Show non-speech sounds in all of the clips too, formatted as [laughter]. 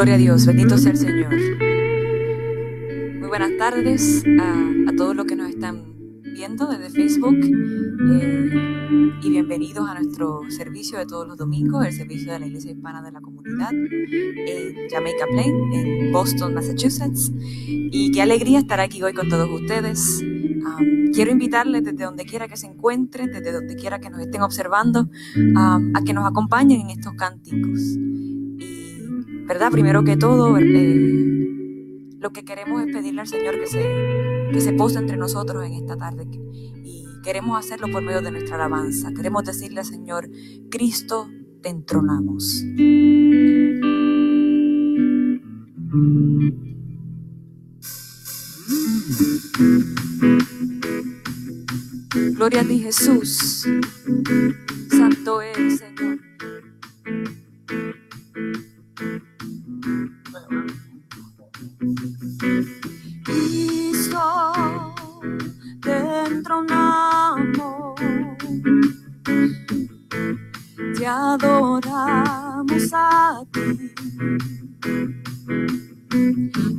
Gloria a Dios, bendito sea el Señor. Muy buenas tardes a, todos los que nos están viendo desde Facebook eh, y bienvenidos a nuestro servicio de todos los domingos, el servicio de la Iglesia Hispana de la Comunidad en Jamaica Plain, en Boston, Massachusetts. Y qué alegría estar aquí hoy con todos ustedes. quiero invitarles desde donde quiera que se encuentren, desde donde quiera que nos estén observando, a que nos acompañen en estos cánticos. ¿Verdad? Primero que todo, eh, lo que queremos es pedirle al Señor que se, que se pose entre nosotros en esta tarde. Y queremos hacerlo por medio de nuestra alabanza. Queremos decirle al Señor, Cristo, te entronamos. Gloria a ti Jesús. Santo es Señor. Adoramos a ti.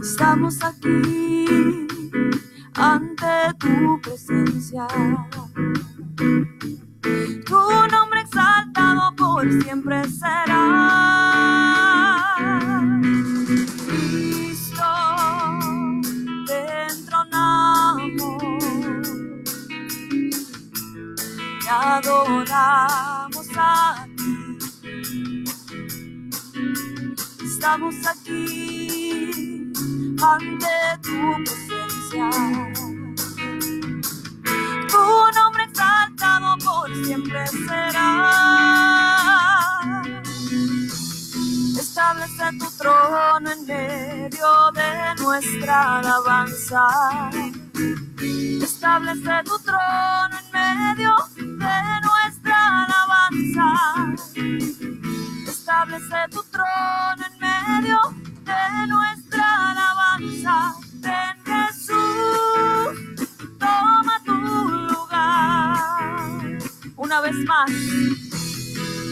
Estamos aquí ante tu presencia. Tu nombre exaltado por siempre será. Cristo, te entronamos, te adoramos a estamos aquí ante tu presencia. Tu nombre exaltado por siempre será. Establece tu trono en medio de nuestra alabanza. Establece tu trono en medio de nuestra alabanza. Establece tu trono en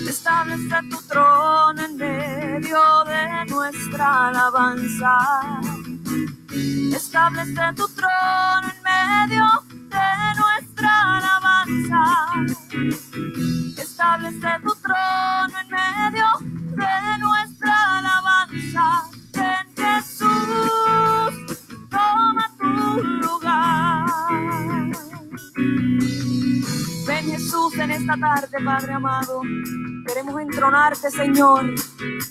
Establece tu trono en medio de nuestra alabanza. Establece tu trono en medio de nuestra alabanza. Establece tu trono en medio de nuestra alabanza. Esta tarde, Padre amado. Queremos entronarte, Señor.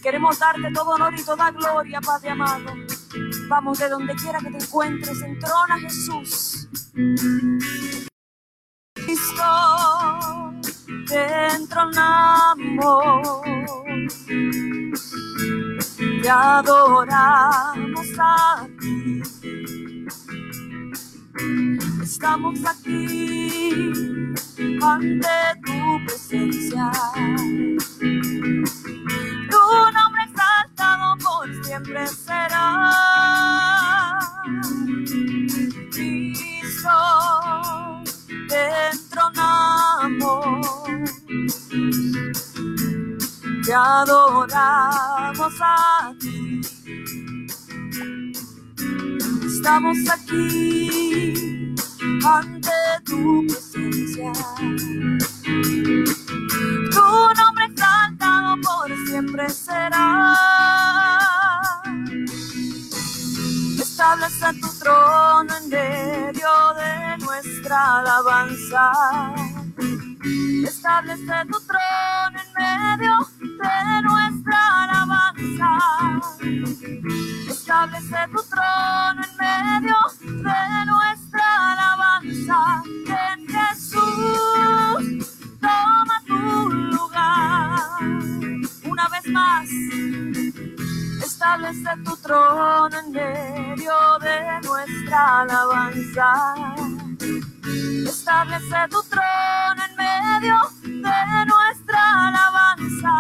Queremos darte todo honor y toda gloria, Padre amado. Vamos de donde quiera que te encuentres, entrona Jesús. Cristo, te entronamos te adoramos a ti. Estamos aquí ante tu presencia. Tu nombre exaltado por siempre será. Cristo, te entronamos te adoramos a ti. Estamos aquí ante tu presencia. Tu nombre exaltado por siempre será. Establece tu trono en medio de nuestra alabanza. Establece tu trono en medio de nuestra alabanza. Establece tu trono en medio de nuestra alabanza. En Jesús, toma tu lugar. Una vez más, establece tu trono en medio de nuestra alabanza. Establece tu trono en medio de nuestra alabanza.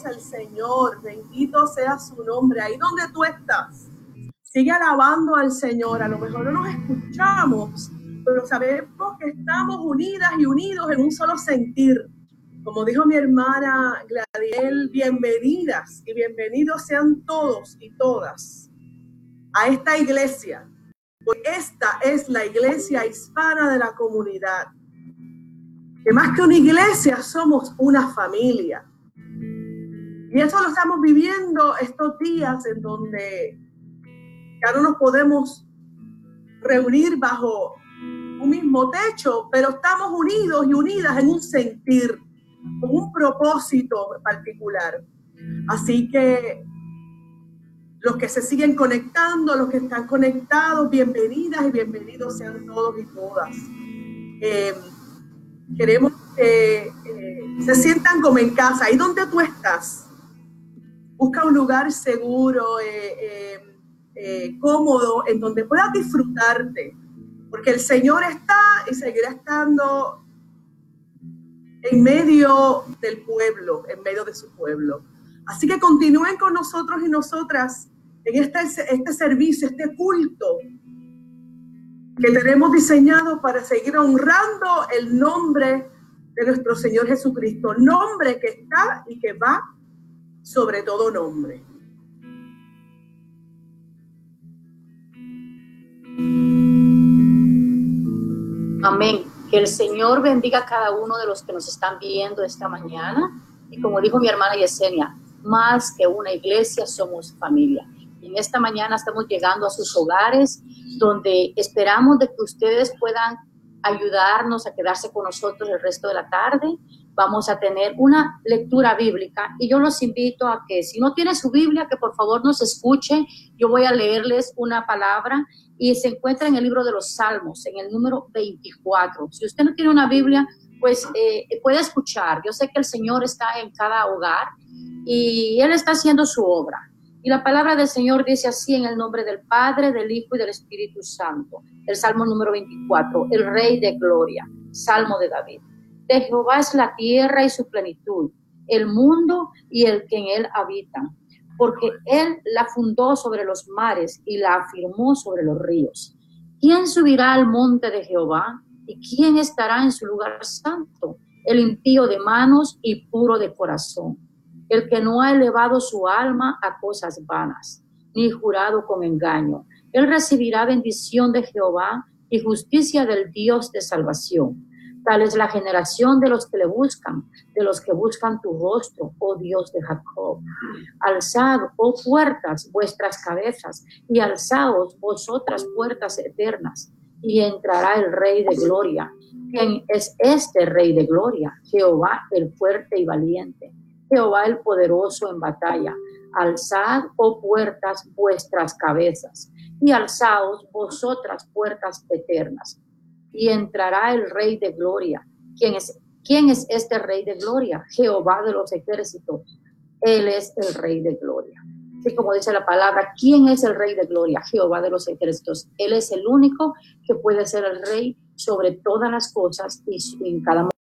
Es el Señor, bendito sea su nombre. Ahí donde tú estás, sigue alabando al Señor. A lo mejor no nos escuchamos, pero sabemos que estamos unidas y unidos en un solo sentir. Como dijo mi hermana Gladiel, bienvenidas y bienvenidos sean todos y todas a esta iglesia. Porque esta es la iglesia hispana de la comunidad. Que más que una iglesia somos una familia. Y eso lo estamos viviendo estos días en donde ya no nos podemos reunir bajo un mismo techo, pero estamos unidos y unidas en un sentir, con un propósito particular. Así que los que se siguen conectando, los que están conectados, bienvenidas y bienvenidos sean todos y todas. Eh, queremos que eh, se sientan como en casa, ahí donde tú estás. Busca un lugar seguro, eh, eh, eh, cómodo, en donde puedas disfrutarte, porque el Señor está y seguirá estando en medio del pueblo, en medio de su pueblo. Así que continúen con nosotros y nosotras en este, este servicio, este culto que tenemos diseñado para seguir honrando el nombre de nuestro Señor Jesucristo, nombre que está y que va sobre todo nombre. Amén. Que el Señor bendiga a cada uno de los que nos están viendo esta mañana. Y como dijo mi hermana Yesenia, más que una iglesia, somos familia. Y en esta mañana estamos llegando a sus hogares, donde esperamos de que ustedes puedan ayudarnos a quedarse con nosotros el resto de la tarde. Vamos a tener una lectura bíblica y yo los invito a que si no tiene su Biblia, que por favor nos escuche. Yo voy a leerles una palabra y se encuentra en el libro de los Salmos, en el número 24. Si usted no tiene una Biblia, pues eh, puede escuchar. Yo sé que el Señor está en cada hogar y Él está haciendo su obra. Y la palabra del Señor dice así en el nombre del Padre, del Hijo y del Espíritu Santo. El Salmo número 24, el Rey de Gloria, Salmo de David. De Jehová es la tierra y su plenitud, el mundo y el que en él habita, porque él la fundó sobre los mares y la afirmó sobre los ríos. ¿Quién subirá al monte de Jehová? ¿Y quién estará en su lugar santo? El impío de manos y puro de corazón el que no ha elevado su alma a cosas vanas, ni jurado con engaño. Él recibirá bendición de Jehová y justicia del Dios de salvación. Tal es la generación de los que le buscan, de los que buscan tu rostro, oh Dios de Jacob. Alzad, oh puertas, vuestras cabezas, y alzaos vosotras puertas eternas, y entrará el Rey de Gloria. ¿Quién es este Rey de Gloria? Jehová el fuerte y valiente Jehová el poderoso en batalla. Alzad, oh puertas, vuestras cabezas, y alzaos vosotras puertas eternas. Y entrará el Rey de Gloria. ¿Quién es, ¿Quién es este Rey de Gloria? Jehová de los ejércitos. Él es el Rey de Gloria. Así como dice la palabra, ¿quién es el rey de gloria? Jehová de los ejércitos. Él es el único que puede ser el rey sobre todas las cosas y en cada momento.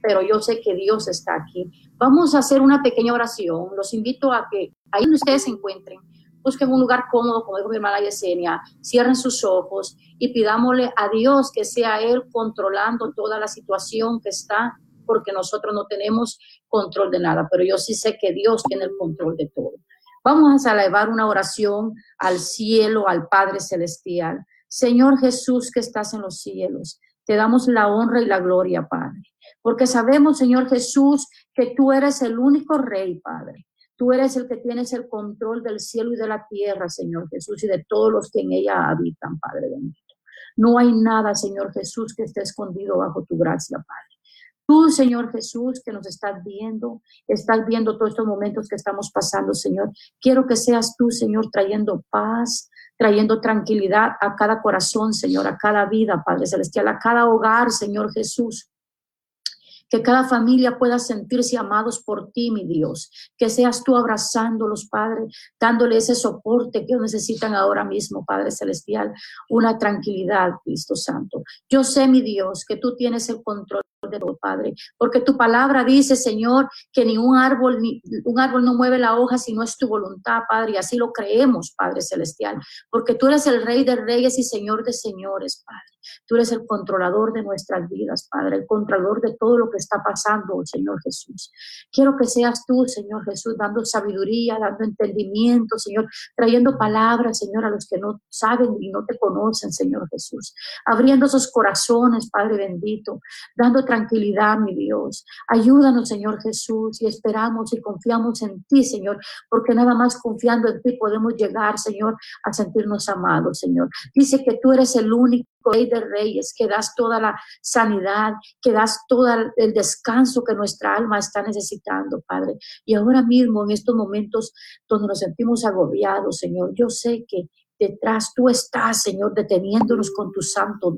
Pero yo sé que Dios está aquí. Vamos a hacer una pequeña oración. Los invito a que ahí donde ustedes se encuentren, busquen un lugar cómodo, como dijo mi hermana Yesenia, cierren sus ojos y pidámosle a Dios que sea Él controlando toda la situación que está, porque nosotros no tenemos control de nada, pero yo sí sé que Dios tiene el control de todo. Vamos a elevar una oración al cielo, al Padre Celestial. Señor Jesús que estás en los cielos, te damos la honra y la gloria, Padre, porque sabemos, Señor Jesús, que tú eres el único Rey, Padre. Tú eres el que tienes el control del cielo y de la tierra, Señor Jesús, y de todos los que en ella habitan, Padre bendito. No hay nada, Señor Jesús, que esté escondido bajo tu gracia, Padre. Tú, Señor Jesús, que nos estás viendo, estás viendo todos estos momentos que estamos pasando, Señor. Quiero que seas tú, Señor, trayendo paz, trayendo tranquilidad a cada corazón, Señor, a cada vida, Padre Celestial, a cada hogar, Señor Jesús que cada familia pueda sentirse amados por ti, mi Dios, que seas tú abrazándolos, Padre, dándole ese soporte que necesitan ahora mismo, Padre Celestial, una tranquilidad, Cristo Santo. Yo sé, mi Dios, que tú tienes el control de todo, Padre, porque tu palabra dice, Señor, que ni un árbol, ni un árbol no mueve la hoja si no es tu voluntad, Padre, y así lo creemos, Padre Celestial, porque tú eres el Rey de Reyes y Señor de Señores, Padre. Tú eres el controlador de nuestras vidas, Padre, el controlador de todo lo que está pasando, Señor Jesús. Quiero que seas tú, Señor Jesús, dando sabiduría, dando entendimiento, Señor, trayendo palabras, Señor, a los que no saben y no te conocen, Señor Jesús. Abriendo esos corazones, Padre bendito, dando tranquilidad, mi Dios. Ayúdanos, Señor Jesús, y esperamos y confiamos en ti, Señor, porque nada más confiando en ti podemos llegar, Señor, a sentirnos amados, Señor. Dice que tú eres el único Rey de Reyes, que das toda la sanidad, que das todo el descanso que nuestra alma está necesitando, Padre. Y ahora mismo, en estos momentos donde nos sentimos agobiados, Señor, yo sé que detrás tú estás, Señor, deteniéndonos con tu santo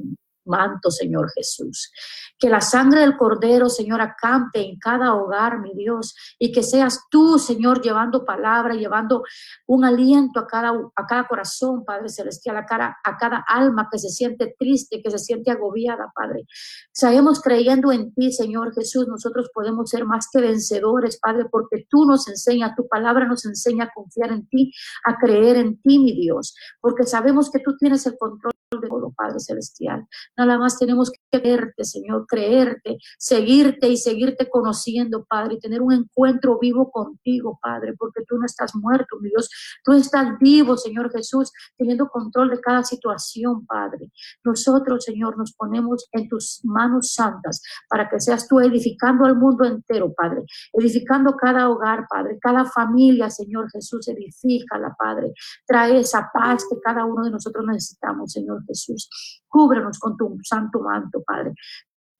manto, Señor Jesús. Que la sangre del Cordero, Señor, acampe en cada hogar, mi Dios, y que seas tú, Señor, llevando palabra, llevando un aliento a cada, a cada corazón, Padre Celestial, a cada, a cada alma que se siente triste, que se siente agobiada, Padre. Sabemos creyendo en ti, Señor Jesús, nosotros podemos ser más que vencedores, Padre, porque tú nos enseñas, tu palabra nos enseña a confiar en ti, a creer en ti, mi Dios, porque sabemos que tú tienes el control de todo, Padre Celestial. Nada más tenemos que creerte, Señor, creerte, seguirte y seguirte conociendo, Padre, y tener un encuentro vivo contigo, Padre, porque tú no estás muerto, mi Dios. Tú estás vivo, Señor Jesús, teniendo control de cada situación, Padre. Nosotros, Señor, nos ponemos en tus manos santas para que seas tú edificando al mundo entero, Padre, edificando cada hogar, Padre, cada familia, Señor Jesús, edifícala, Padre. Trae esa paz que cada uno de nosotros necesitamos, Señor Jesús. Cúbrenos con tu santo manto, Padre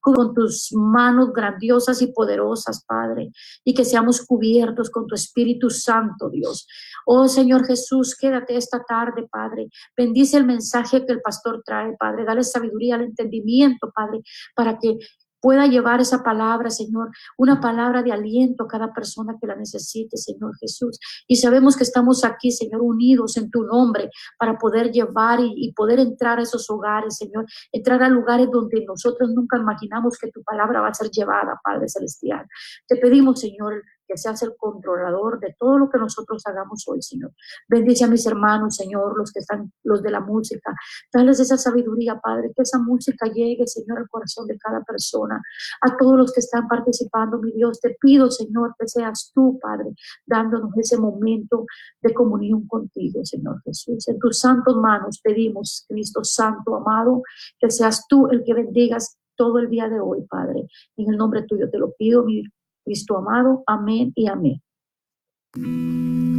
con tus manos grandiosas y poderosas, Padre, y que seamos cubiertos con tu Espíritu Santo, Dios. Oh Señor Jesús, quédate esta tarde, Padre. Bendice el mensaje que el pastor trae, Padre. Dale sabiduría al entendimiento, Padre, para que pueda llevar esa palabra, Señor, una palabra de aliento a cada persona que la necesite, Señor Jesús. Y sabemos que estamos aquí, Señor, unidos en tu nombre para poder llevar y, poder entrar a esos hogares, Señor, entrar a lugares donde nosotros nunca imaginamos que tu palabra va a ser llevada, Padre Celestial. Te pedimos, Señor, que seas el controlador de todo lo que nosotros hagamos hoy, Señor. Bendice a mis hermanos, Señor, los que están, los de la música. Dales esa sabiduría, Padre, que esa música llegue, Señor, al corazón de cada persona. A todos los que están participando, mi Dios, te pido, Señor, que seas tú, Padre, dándonos ese momento de comunión contigo, Señor Jesús. En tus santos manos pedimos, Cristo Santo, amado, que seas tú el que bendigas todo el día de hoy, Padre. En el nombre tuyo te lo pido, mi Cristo amado. Amén y amén.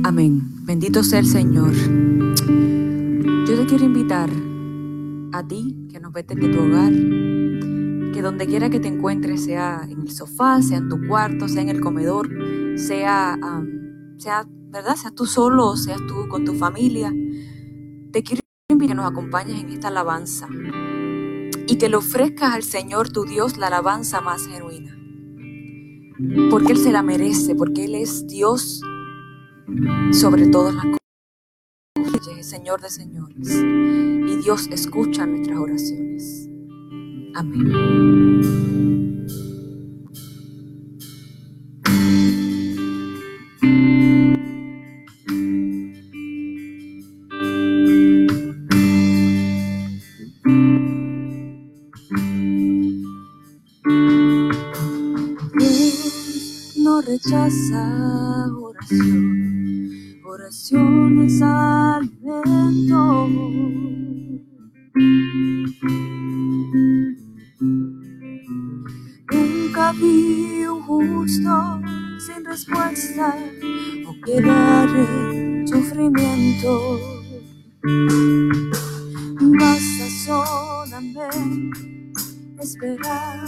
Amén. Bendito sea el Señor. Yo te quiero invitar a ti que nos ves desde tu hogar, que donde quiera que te encuentres, sea en el sofá, sea en tu cuarto, sea en el comedor, sea, sea ¿verdad? Seas tú solo, seas tú con tu familia. Te quiero invitar a que nos acompañes en esta alabanza y que le ofrezcas al Señor tu Dios la alabanza más genuina. Porque Él se la merece, porque Él es Dios sobre todas las cosas. Señor de señores. Y Dios escucha nuestras oraciones. Amén. Oración, oración es alimento. Nunca vi un justo sin respuesta o quedar en sufrimiento. Basta solamente esperar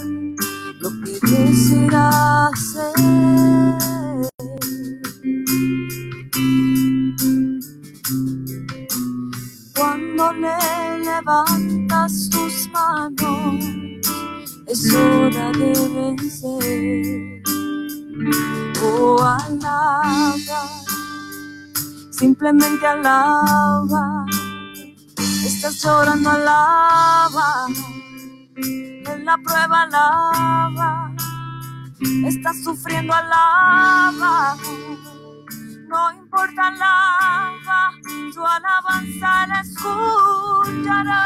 simplemente alaba. Estás llorando, alaba. En la prueba, alaba. Estás sufriendo, alaba no importa alaba, tu alabanza la escuchará.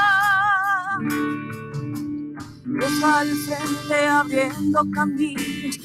Dios al frente abriendo caminos,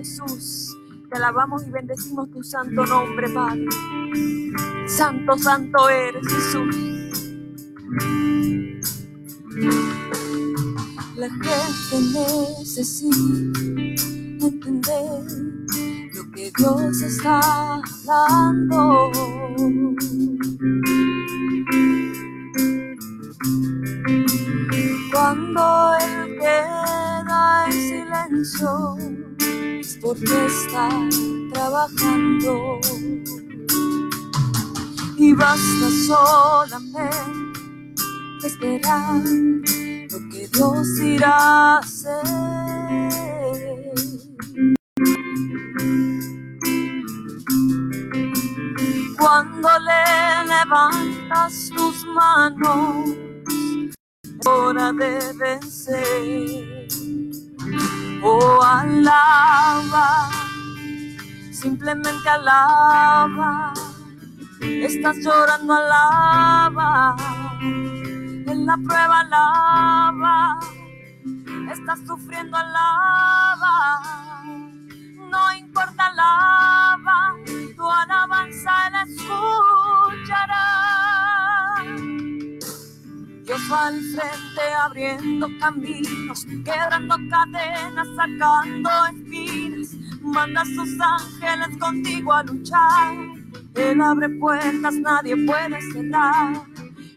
Jesús. Te alabamos y bendecimos tu santo nombre, Padre. Santo, santo eres, Jesús. La gente necesita entender lo que Dios está dando. Cuando Él queda en silencio, es porque está trabajando. Y basta solamente esperar lo que Dios irá a hacer. Cuando le levantas tus manos, hora de vencer. Oh, alaba, simplemente alaba. Estás llorando, alaba. En la prueba, alaba. Estás sufriendo, alaba. No importa, alaba. Tu alabanza la escuchará. Dios va al frente abriendo caminos, quebrando cadenas, sacando espinas. Manda a sus ángeles contigo a luchar. Él abre puertas, nadie puede cerrar.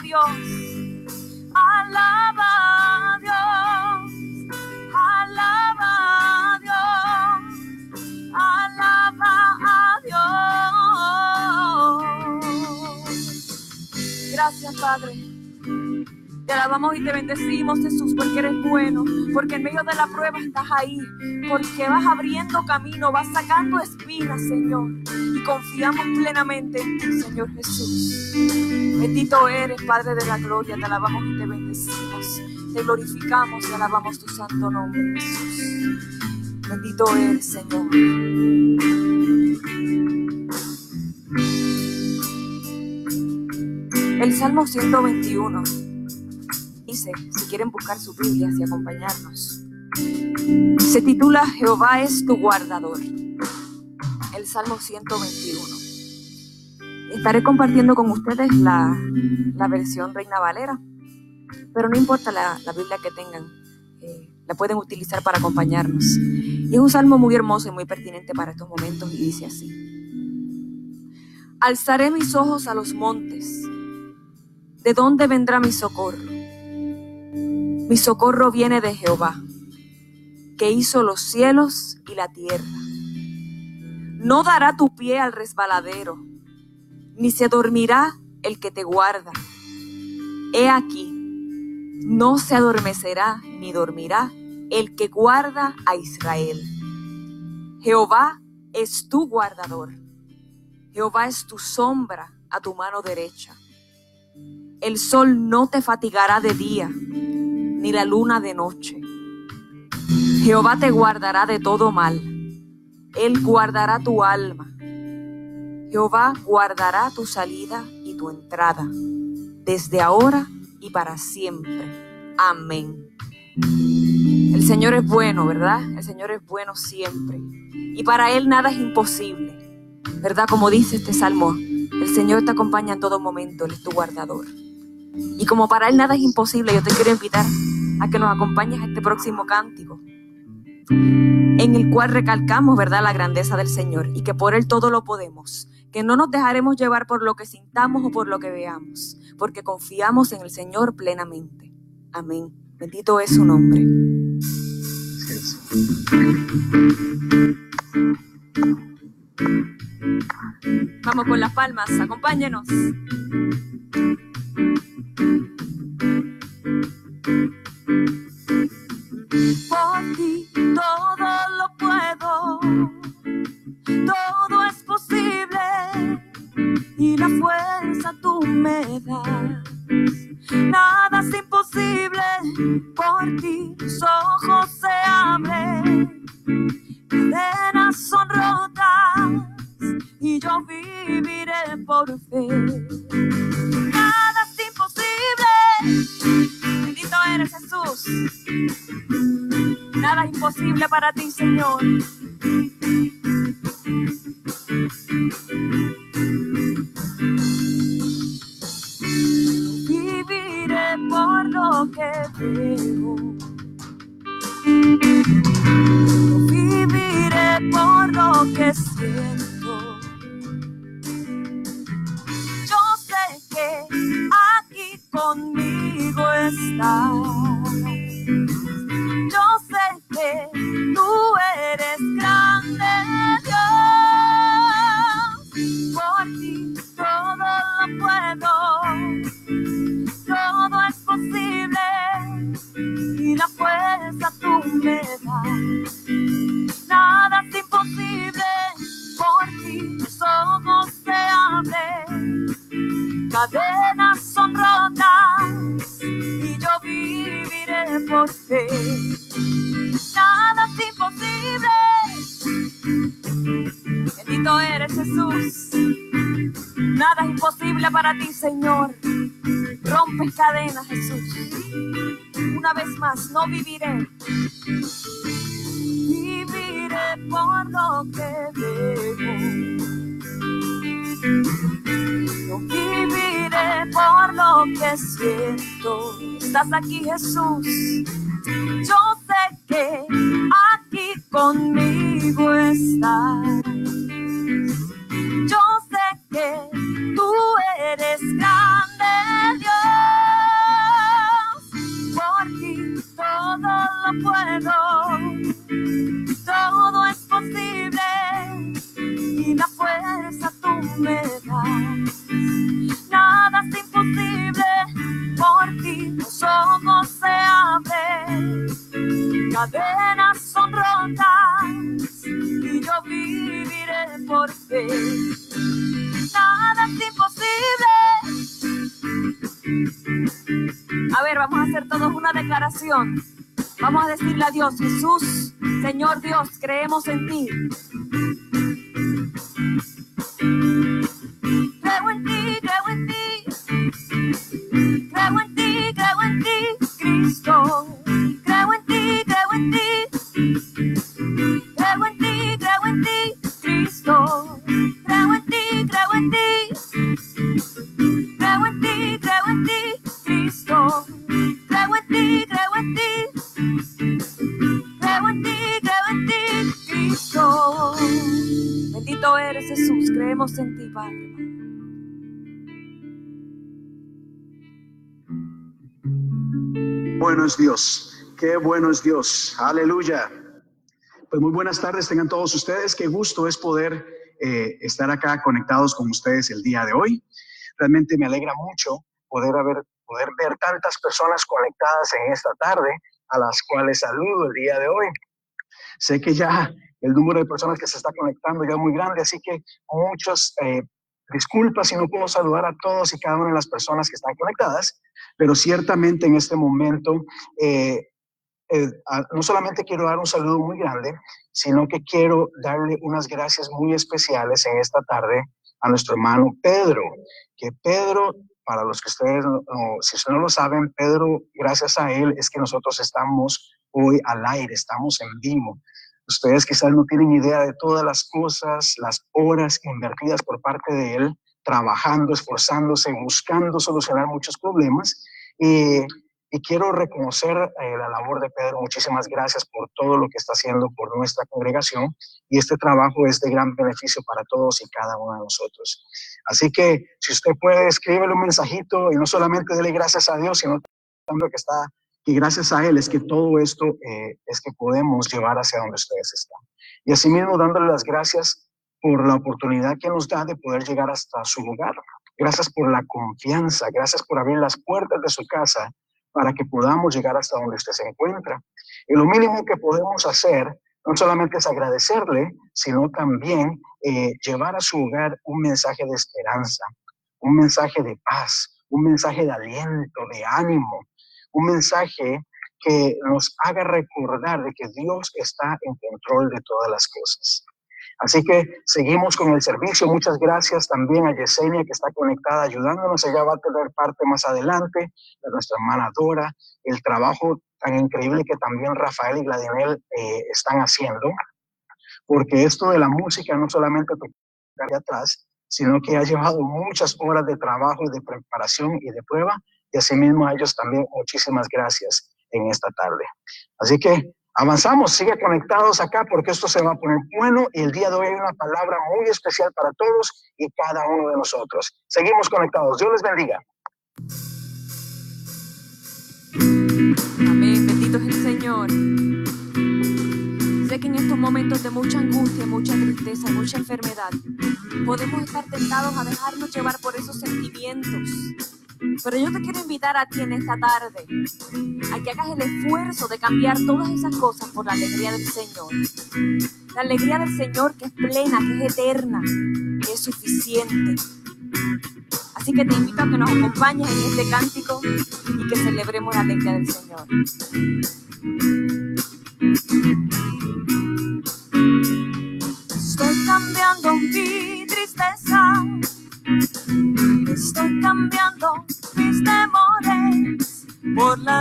Dios, alaba a Dios, alaba a Dios, alaba a Dios. Gracias Padre. Te alabamos y te bendecimos, Jesús, porque eres bueno, porque en medio de la prueba estás ahí, porque vas abriendo camino, vas sacando espinas, Señor, y confiamos plenamente en ti, Señor Jesús. Bendito eres, Padre de la gloria, te alabamos y te bendecimos, te glorificamos y alabamos tu santo nombre, Jesús. Bendito eres, Señor. El Salmo 121 dice, si quieren buscar sus Biblias y acompañarnos, se titula Jehová es tu guardador. El Salmo 121. Estaré compartiendo con ustedes la, versión Reina Valera, pero no importa la, Biblia que tengan, eh, la pueden utilizar para acompañarnos. Y es un salmo muy hermoso y muy pertinente para estos momentos y dice así. Alzaré mis ojos a los montes ¿De dónde vendrá mi socorro? Mi socorro viene de Jehová, que hizo los cielos y la tierra. No dará tu pie al resbaladero, ni se dormirá el que te guarda. He aquí, no se adormecerá ni dormirá el que guarda a Israel. Jehová es tu guardador. Jehová es tu sombra a tu mano derecha. El sol no te fatigará de día, ni la luna de noche. Jehová te guardará de todo mal. Él guardará tu alma. Jehová guardará tu salida y tu entrada, desde ahora y para siempre. Amén. El Señor es bueno, ¿verdad? El Señor es bueno siempre. Y para Él nada es imposible, ¿verdad? Como dice este salmo, el Señor te acompaña en todo momento, Él es tu guardador. Y como para Él nada es imposible, yo te quiero invitar a que nos acompañes a este próximo cántico, en el cual recalcamos, ¿verdad?, la grandeza del Señor y que por Él todo lo podemos, que no nos dejaremos llevar por lo que sintamos o por lo que veamos, porque confiamos en el Señor plenamente. Amén. Bendito es su nombre. Vamos con las palmas, acompáñenos. Por ti todo lo puedo, todo es posible y la fuerza tú me das. Nada es imposible, por ti tus ojos se abren, cadenas son rotas y yo viviré por fe. Nada es imposible, bendito eres Jesús. Nada es imposible para ti, Señor. Viviré por lo que veo. Viviré por lo que siento. Conmigo está. Yo sé que tú eres grande, Dios. Por ti todo lo puedo, todo es posible y la fuerza tú me das. Nada es imposible, Cadenas son rotas y yo viviré por fe. Nada es imposible. Bendito eres Jesús. Nada es imposible para ti, Señor. Rompes cadenas, Jesús. Una vez más, no viviré. Viviré Estás aquí, Jesús. Yo sé que aquí conmigo estás. Vamos a decirle a Dios, Jesús, Señor Dios, creemos en ti. Es Dios, qué bueno es Dios, aleluya. Pues muy buenas tardes tengan todos ustedes, qué gusto es poder eh, estar acá conectados con ustedes el día de hoy. Realmente me alegra mucho poder, haber, poder ver tantas personas conectadas en esta tarde, a las cuales saludo el día de hoy. Sé que ya el número de personas que se está conectando ya es muy grande, así que muchas eh, disculpas si no puedo saludar a todos y cada una de las personas que están conectadas, pero ciertamente en este momento eh, eh, no solamente quiero dar un saludo muy grande, sino que quiero darle unas gracias muy especiales en esta tarde a nuestro hermano Pedro, que Pedro, para los que ustedes, no, si ustedes no lo saben, Pedro, gracias a él es que nosotros estamos hoy al aire, estamos en vivo. Ustedes quizás no tienen idea de todas las cosas, las horas invertidas por parte de él, trabajando, esforzándose, buscando solucionar muchos problemas. Y, y quiero reconocer eh, la labor de Pedro. Muchísimas gracias por todo lo que está haciendo por nuestra congregación. Y este trabajo es de gran beneficio para todos y cada uno de nosotros. Así que si usted puede, escríbele un mensajito y no solamente dele gracias a Dios, sino también que está y gracias a Él es que todo esto eh, es que podemos llevar hacia donde ustedes están. Y asimismo dándole las gracias por la oportunidad que nos da de poder llegar hasta su lugar. Gracias por la confianza, gracias por abrir las puertas de su casa para que podamos llegar hasta donde usted se encuentra. Y lo mínimo que podemos hacer no solamente es agradecerle, sino también eh, llevar a su hogar un mensaje de esperanza, un mensaje de paz, un mensaje de aliento, de ánimo, un mensaje que nos haga recordar de que Dios está en control de todas las cosas. Así que seguimos con el servicio. Muchas gracias también a Yesenia que está conectada ayudándonos. Ella va a tener parte más adelante de nuestra hermana Dora, el trabajo tan increíble que también Rafael y Gladinel eh, están haciendo, porque esto de la música no solamente de atrás, sino que ha llevado muchas horas de trabajo de preparación y de prueba y asimismo a ellos también muchísimas gracias en esta tarde. Así que avanzamos, sigue conectados acá porque esto se va a poner bueno y el día de hoy hay una palabra muy especial para todos y cada uno de nosotros. Seguimos conectados. Dios les bendiga. Amén, bendito es el Señor. Sé que en estos momentos de mucha angustia, mucha tristeza, mucha enfermedad, podemos estar tentados a dejarnos llevar por esos sentimientos pero yo te quiero invitar a ti en esta tarde a que hagas el esfuerzo de cambiar todas esas cosas por la alegría del Señor. La alegría del Señor que es plena, que es eterna, que es suficiente. Así que te invito a que nos acompañes en este cántico y que celebremos la alegría del Señor.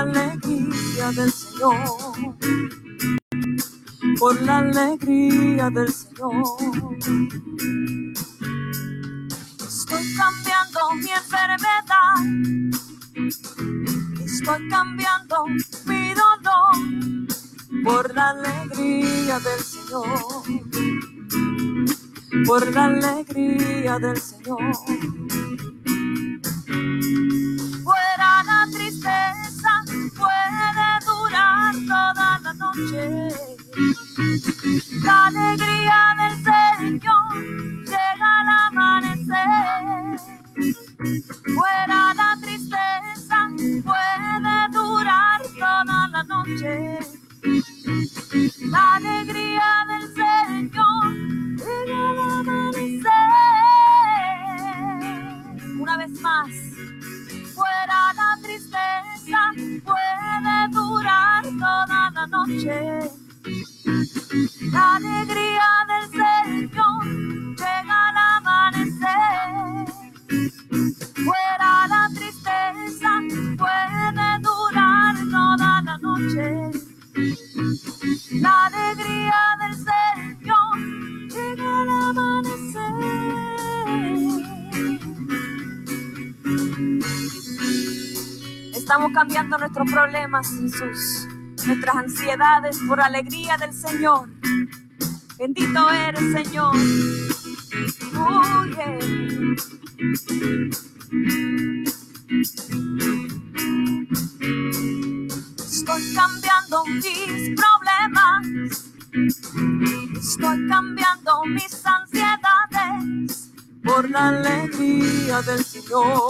La alegría del Señor. Por la alegría del Señor. Estoy cambiando mi enfermedad. Estoy cambiando mi dolor por la alegría del Señor por la alegría del Señor. La alegría del cambiando nuestros problemas, Jesús, nuestras ansiedades por alegría del Señor. Bendito eres, Señor. Oh, Estoy cambiando mis problemas. Estoy cambiando mis ansiedades por la alegría del Señor.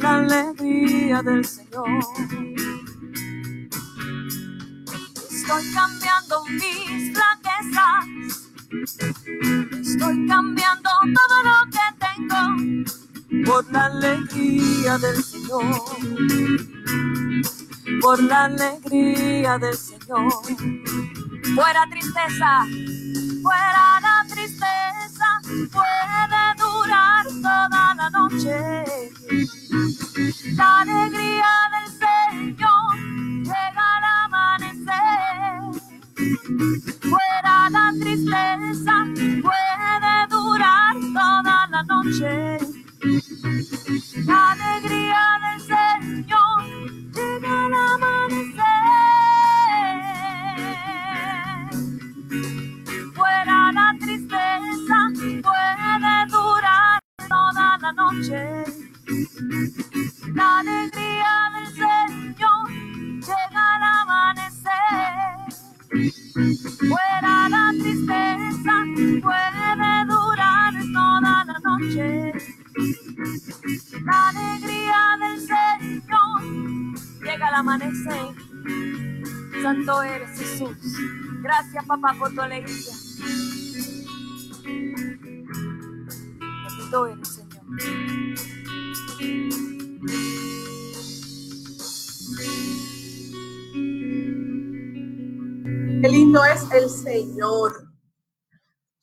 La alegría del Señor. Estoy cambiando mis flaquezas. Estoy cambiando todo lo que tengo por la alegría del Señor. Por la alegría del Señor. Fuera tristeza, fuera la tristeza, puede durar toda la noche.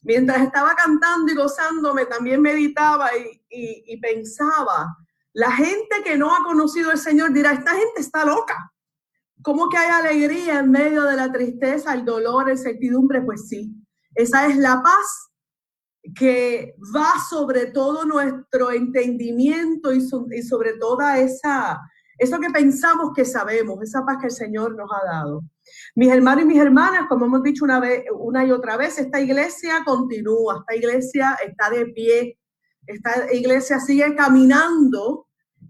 Mientras estaba cantando y gozándome, también meditaba y, y- pensaba, la gente que no ha conocido al Señor dirá, esta gente está loca. ¿Cómo que hay alegría en medio de la tristeza, el dolor, la incertidumbre? Pues sí, esa es la paz que va sobre todo nuestro entendimiento y sobre toda esa, eso que pensamos que sabemos, esa paz que el Señor nos ha dado. Mis hermanos y mis hermanas, como hemos dicho una vez, una y otra vez, esta iglesia continúa, esta iglesia está de pie, esta iglesia sigue caminando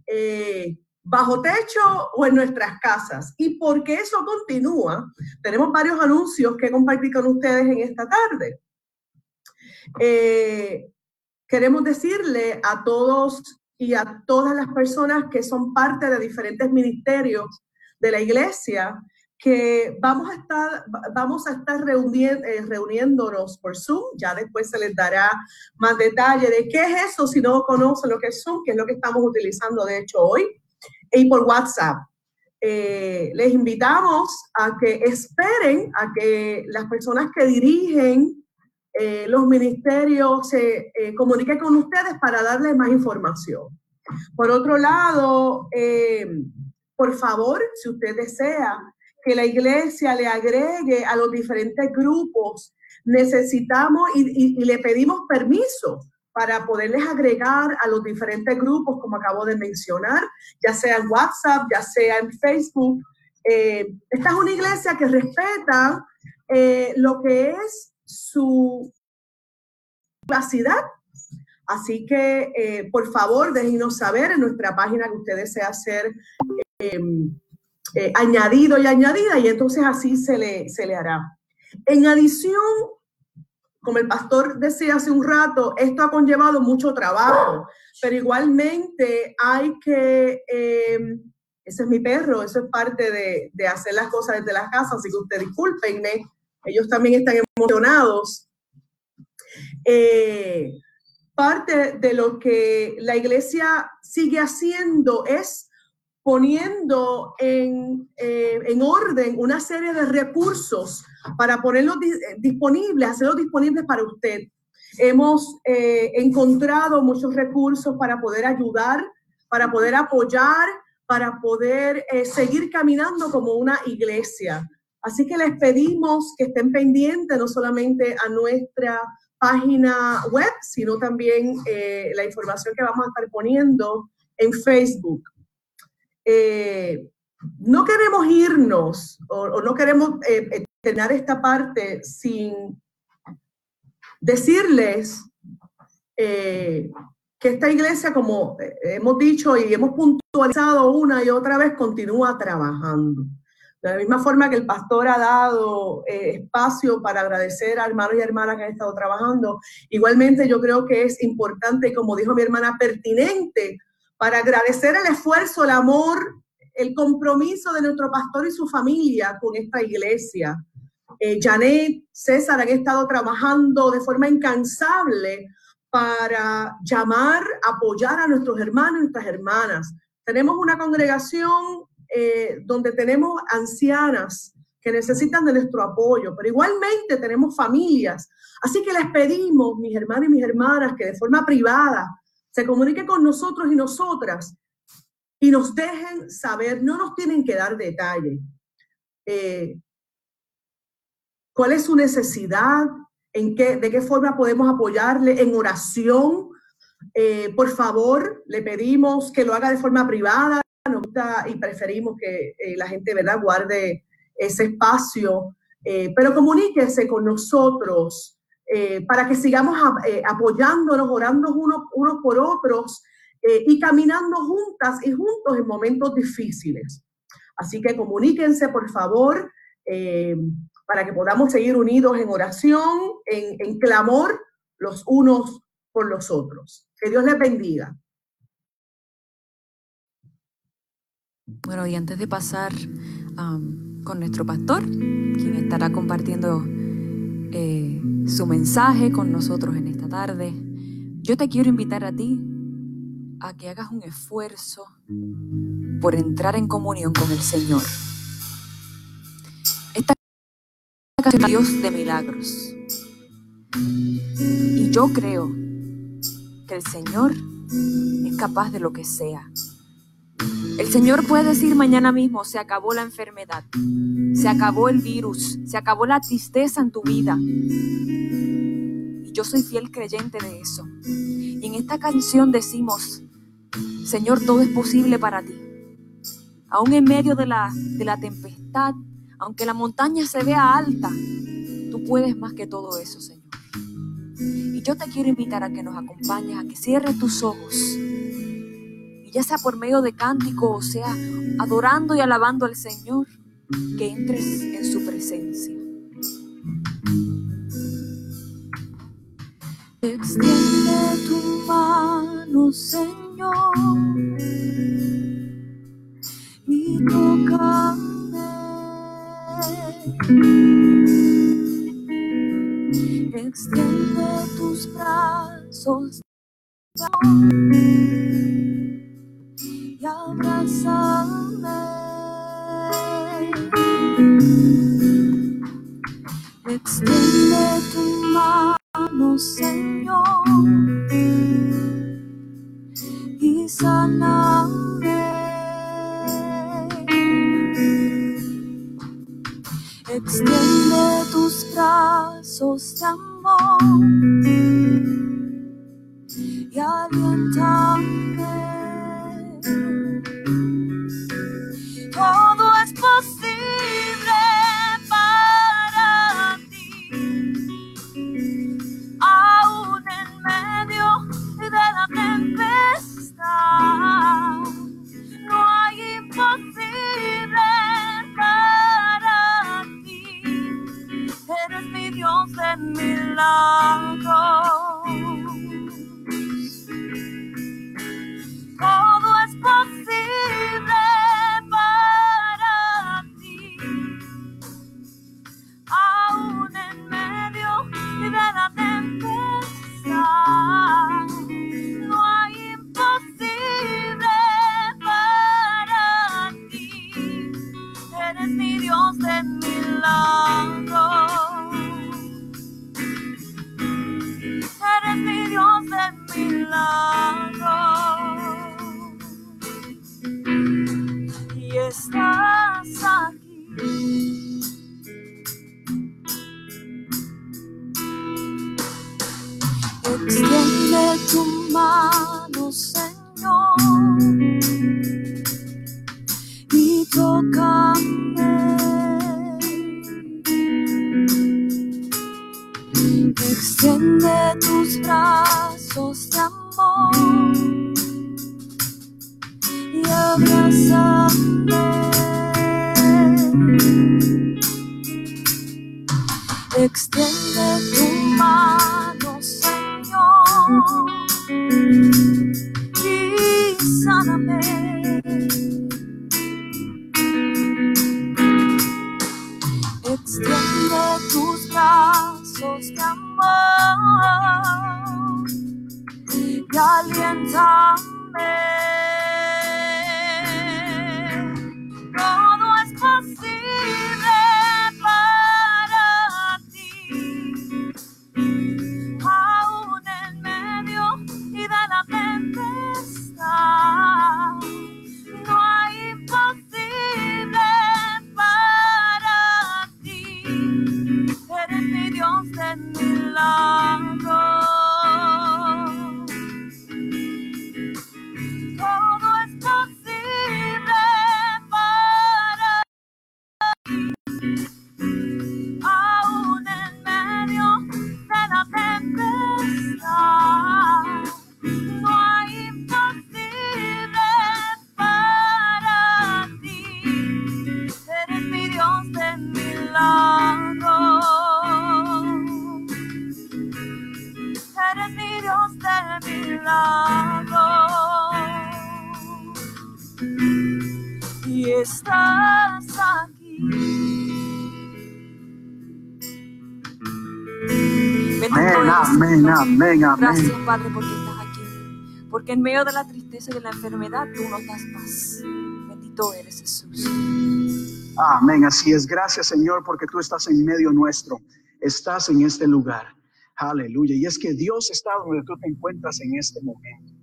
eh, bajo techo o en nuestras casas. Y porque eso continúa, tenemos varios anuncios que compartir con ustedes en esta tarde. Eh, queremos decirle a todos y a todas las personas que son parte de diferentes ministerios de la iglesia que vamos a estar, va- vamos a estar reuni- eh, reuniéndonos por Zoom. Ya después se les dará más detalle de qué es eso si no conocen lo que es Zoom, que es lo que estamos utilizando de hecho hoy, y por WhatsApp. Eh, les invitamos a que esperen a que las personas que dirigen eh, los ministerios se eh, comuniquen con ustedes para darles más información. Por otro lado, eh, por favor, si usted desea que la iglesia le agregue a los diferentes grupos, necesitamos y, le pedimos permiso para poderles agregar a los diferentes grupos, como acabo de mencionar, ya sea en WhatsApp, ya sea en Facebook. Eh, esta es una iglesia que respeta eh, lo que es su privacidad. Así que, eh, por favor, déjenos saber en nuestra página que usted desea ser eh, añadido y añadida, y entonces así se le, se le hará. En adición, como el pastor decía hace un rato, esto ha conllevado mucho trabajo, pero igualmente hay que, eh, ese es mi perro, eso es parte de, de hacer las cosas desde las casas, así que usted discúlpenme, ellos también están emocionados. Eh, parte de lo que la iglesia sigue haciendo es poniendo en, eh, en orden una serie de recursos para ponerlos disponibles, hacerlos disponibles para usted. Hemos eh, encontrado muchos recursos para poder ayudar, para poder apoyar, para poder eh, seguir caminando como una iglesia. Así que les pedimos que estén pendientes no solamente a nuestra página web, sino también eh, la información que vamos a estar poniendo en Facebook. No queremos irnos o, no queremos tener esta parte sin decirles eh, que esta iglesia, como eh, hemos dicho y hemos puntualizado una y otra vez, continúa trabajando. De la misma forma que el pastor ha dado eh, espacio para agradecer a hermanos y hermanas que han estado trabajando, igualmente yo creo que es importante, como dijo mi hermana, pertinente para agradecer el esfuerzo, el amor, el compromiso de nuestro pastor y su familia con esta iglesia eh, Janet, César han estado trabajando de forma incansable para llamar, apoyar a nuestros hermanos y nuestras hermanas. Tenemos una congregación eh, donde tenemos ancianas que necesitan de nuestro apoyo, pero igualmente tenemos familias. Así que les pedimos, mis hermanos y mis hermanas, que de forma privada se comuniquen con nosotros y nosotras y nos dejen saber, no nos tienen que dar detalle. Eh, cuál es su necesidad, en qué, de qué forma podemos apoyarle en oración. Eh, por favor, le pedimos que lo haga de forma privada y preferimos que eh, la gente ¿verdad? guarde ese espacio, pero comuníquese con nosotros para que sigamos apoyándonos, orando unos, unos por otros y caminando juntas y juntos en momentos difíciles. Así que comuníquense, por favor para que podamos seguir unidos en oración, en, clamor los unos por los otros. Que Dios les bendiga. Bueno, y antes de pasar con nuestro pastor, quien estará compartiendo eh, su mensaje con nosotros en esta tarde, yo te quiero invitar a ti a que hagas un esfuerzo por entrar en comunión con el Señor. Dios de milagros. Y yo creo que el Señor es capaz de lo que sea. El Señor puede decir mañana mismo, se acabó la enfermedad, se acabó el virus, se acabó la tristeza en tu vida. Y yo soy fiel creyente de eso. Y en esta canción decimos, Señor, todo es posible para ti. Aún en medio de la, de la tempestad, aunque la montaña se vea alta, tú puedes más que todo eso, Señor. Y yo te quiero invitar a que nos acompañes, a que cierres tus ojos. Ya sea por medio de cántico o sea adorando y alabando al Señor, que entres en su presencia. Extiende tu mano, Señor, y toca Extiende tus brazos. Extiende tu mano, Señor, y saname. Extiende tus brazos de amor Gracias. Padre, porque estás aquí. Porque en medio de la tristeza y de la enfermedad tú nos das paz. Bendito eres, Jesús. Amén, así es. Gracias Señor porque tú estás en medio nuestro. Estás en este lugar. Aleluya. Y es que Dios está donde tú te encuentras en este momento.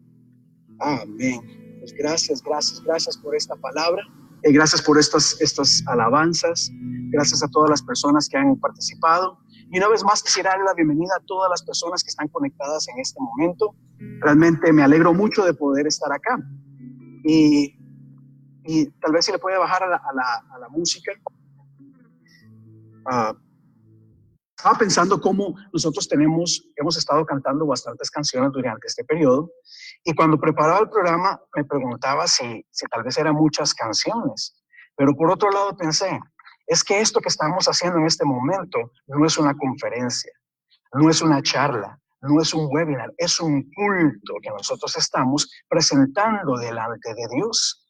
Amén. Pues gracias, gracias, gracias por esta palabra. Y gracias por estas, estas alabanzas. Gracias a todas las personas que han participado. Y una vez más quisiera darle la bienvenida a todas las personas que están conectadas en este momento. Realmente me alegro mucho de poder estar acá. Y, y tal vez si le puede bajar a la, a la, a la música. Ah, estaba pensando cómo nosotros tenemos, hemos estado cantando bastantes canciones durante este periodo y cuando preparaba el programa me preguntaba si, si tal vez eran muchas canciones, pero por otro lado pensé, es que esto que estamos haciendo en este momento no es una conferencia, no es una charla, no es un webinar, es un culto que nosotros estamos presentando delante de Dios.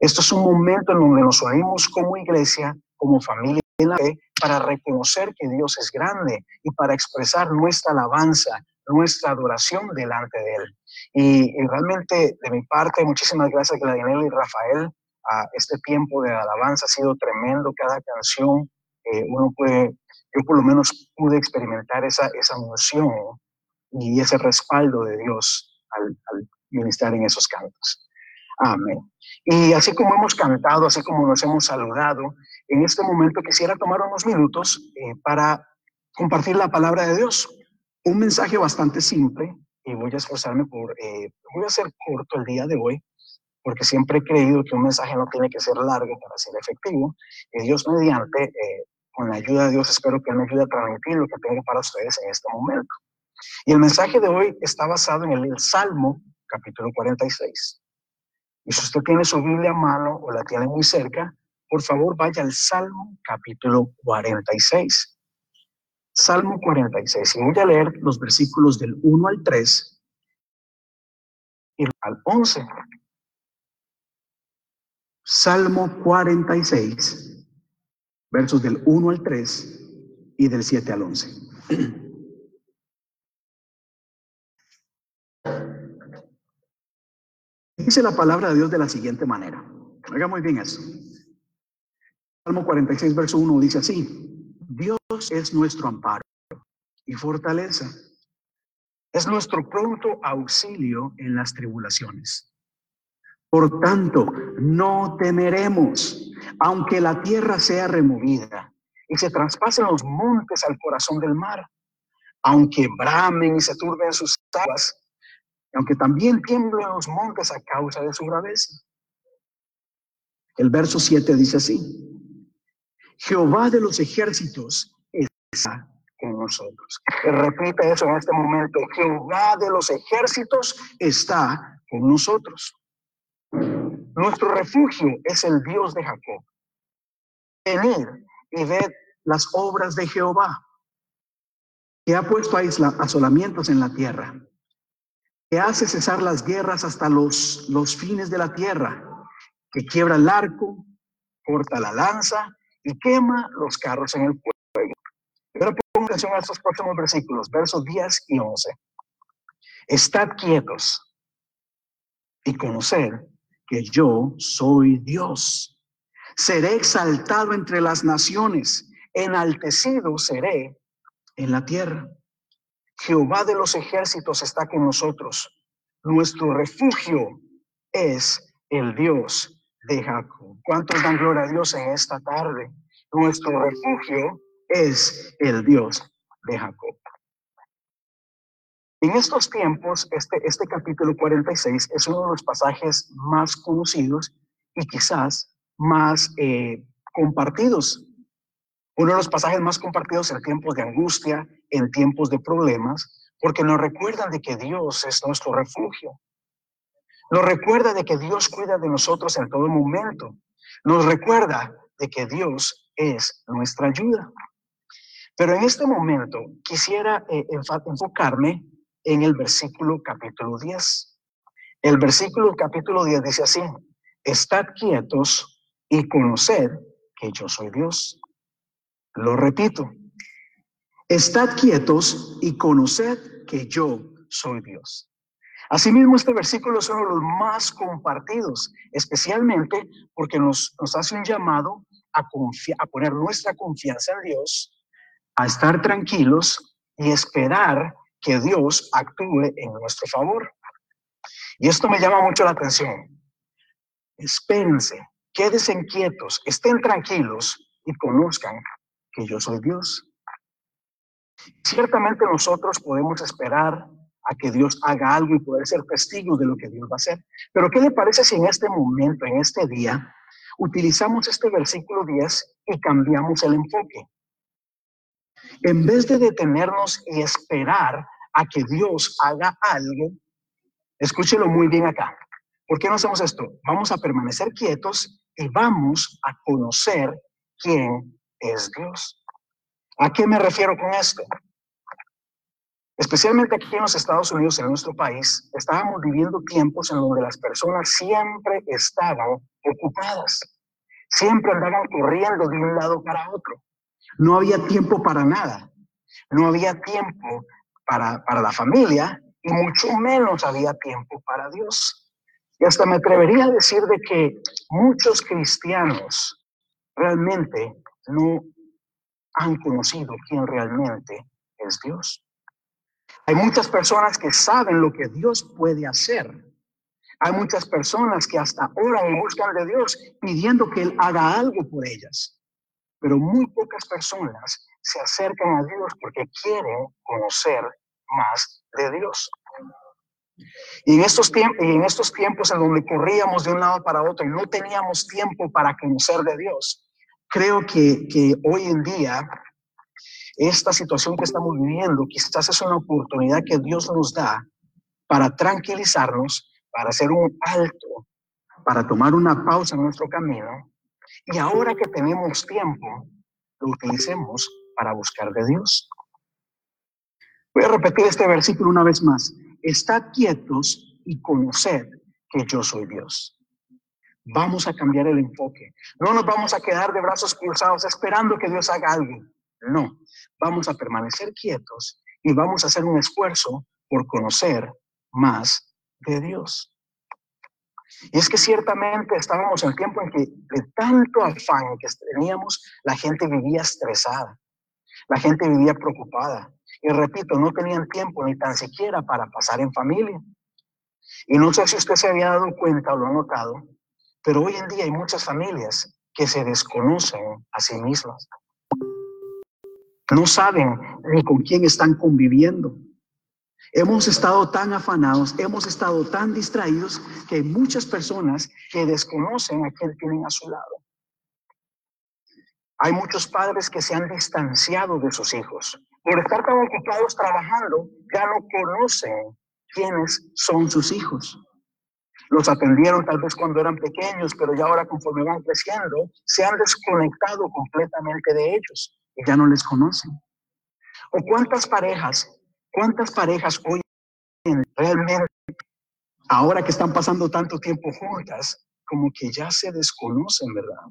Esto es un momento en donde nos unimos como iglesia, como familia en la fe, para reconocer que Dios es grande y para expresar nuestra alabanza, nuestra adoración delante de Él. Y, y realmente, de mi parte, muchísimas gracias, Gladinel y Rafael. A este tiempo de alabanza ha sido tremendo. Cada canción, eh, uno puede, yo por lo menos pude experimentar esa, esa emoción y ese respaldo de Dios al, al ministrar en esos cantos. Amén. Y así como hemos cantado, así como nos hemos saludado, en este momento quisiera tomar unos minutos eh, para compartir la palabra de Dios. Un mensaje bastante simple y voy a esforzarme por, eh, voy a ser corto el día de hoy, porque siempre he creído que un mensaje no tiene que ser largo para ser efectivo. Y Dios mediante, eh, con la ayuda de Dios, espero que Él me ayude a transmitir lo que tengo para ustedes en este momento. Y el mensaje de hoy está basado en el, el Salmo, capítulo 46. Y si usted tiene su Biblia a mano o la tiene muy cerca, por favor vaya al Salmo capítulo 46. Salmo 46. Y voy a leer los versículos del 1 al 3 y al 11. Salmo 46, versos del 1 al 3 y del 7 al 11. [clears throat] Dice la palabra de Dios de la siguiente manera. Oiga muy bien eso. Salmo 46, verso 1 dice así. Dios es nuestro amparo y fortaleza. Es nuestro pronto auxilio en las tribulaciones. Por tanto, no temeremos, aunque la tierra sea removida y se traspasen los montes al corazón del mar, aunque bramen y se turben sus aguas, aunque también tiemblen los montes a causa de su braveza. El verso 7 dice así, Jehová de los ejércitos está con nosotros. Repite eso en este momento, Jehová de los ejércitos está con nosotros. Nuestro refugio es el Dios de Jacob. Venid y ved las obras de Jehová, que ha puesto asolamientos en la tierra que hace cesar las guerras hasta los, los fines de la tierra, que quiebra el arco, corta la lanza y quema los carros en el fuego. Pero pongo atención a estos próximos versículos, versos 10 y 11. Estad quietos y conocer que yo soy Dios. Seré exaltado entre las naciones, enaltecido seré en la tierra. Jehová de los ejércitos está con nosotros. Nuestro refugio es el Dios de Jacob. ¿Cuántos dan gloria a Dios en esta tarde? Nuestro refugio es el Dios de Jacob. En estos tiempos, este, este capítulo 46 es uno de los pasajes más conocidos y quizás más eh, compartidos uno de los pasajes más compartidos en tiempos de angustia, en tiempos de problemas, porque nos recuerdan de que Dios es nuestro refugio. Nos recuerda de que Dios cuida de nosotros en todo momento. Nos recuerda de que Dios es nuestra ayuda. Pero en este momento quisiera eh, enfocarme en el versículo capítulo 10. El versículo capítulo 10 dice así, estad quietos y conoced que yo soy Dios. Lo repito, estad quietos y conoced que yo soy Dios. Asimismo, este versículo es uno de los más compartidos, especialmente porque nos, nos hace un llamado a, a poner nuestra confianza en Dios, a estar tranquilos y esperar que Dios actúe en nuestro favor. Y esto me llama mucho la atención. Espérense, quédense quietos, estén tranquilos y conozcan que yo soy Dios. Ciertamente nosotros podemos esperar a que Dios haga algo y poder ser testigos de lo que Dios va a hacer. Pero ¿qué le parece si en este momento, en este día, utilizamos este versículo 10 y cambiamos el enfoque? En vez de detenernos y esperar a que Dios haga algo, escúchelo muy bien acá. ¿Por qué no hacemos esto? Vamos a permanecer quietos y vamos a conocer quién es Dios. ¿A qué me refiero con esto? Especialmente aquí en los Estados Unidos, en nuestro país, estábamos viviendo tiempos en donde las personas siempre estaban ocupadas, siempre andaban corriendo de un lado para otro. No había tiempo para nada, no había tiempo para, para la familia y mucho menos había tiempo para Dios. Y hasta me atrevería a decir de que muchos cristianos realmente no han conocido quién realmente es Dios. Hay muchas personas que saben lo que Dios puede hacer. Hay muchas personas que hasta oran y buscan de Dios pidiendo que Él haga algo por ellas. Pero muy pocas personas se acercan a Dios porque quieren conocer más de Dios. Y en estos, tiempos, en estos tiempos en donde corríamos de un lado para otro y no teníamos tiempo para conocer de Dios, creo que, que hoy en día esta situación que estamos viviendo quizás es una oportunidad que Dios nos da para tranquilizarnos, para hacer un alto, para tomar una pausa en nuestro camino. Y ahora que tenemos tiempo, lo utilicemos para buscar de Dios. Voy a repetir este versículo una vez más. Estad quietos y conoced que yo soy Dios. Vamos a cambiar el enfoque. No nos vamos a quedar de brazos cruzados esperando que Dios haga algo. No, vamos a permanecer quietos y vamos a hacer un esfuerzo por conocer más de Dios. Y es que ciertamente estábamos en el tiempo en que de tanto afán que teníamos, la gente vivía estresada, la gente vivía preocupada. Y repito, no tenían tiempo ni tan siquiera para pasar en familia. Y no sé si usted se había dado cuenta o lo ha notado, pero hoy en día hay muchas familias que se desconocen a sí mismas. No saben ni con quién están conviviendo. Hemos estado tan afanados, hemos estado tan distraídos que muchas personas que desconocen a quien tienen a su lado. Hay muchos padres que se han distanciado de sus hijos. Por estar tan ocupados trabajando, ya no conocen quiénes son sus hijos. Los atendieron tal vez cuando eran pequeños, pero ya ahora conforme van creciendo, se han desconectado completamente de ellos y ya no les conocen. ¿O cuántas parejas ¿Cuántas parejas hoy realmente, ahora que están pasando tanto tiempo juntas, como que ya se desconocen, ¿verdad?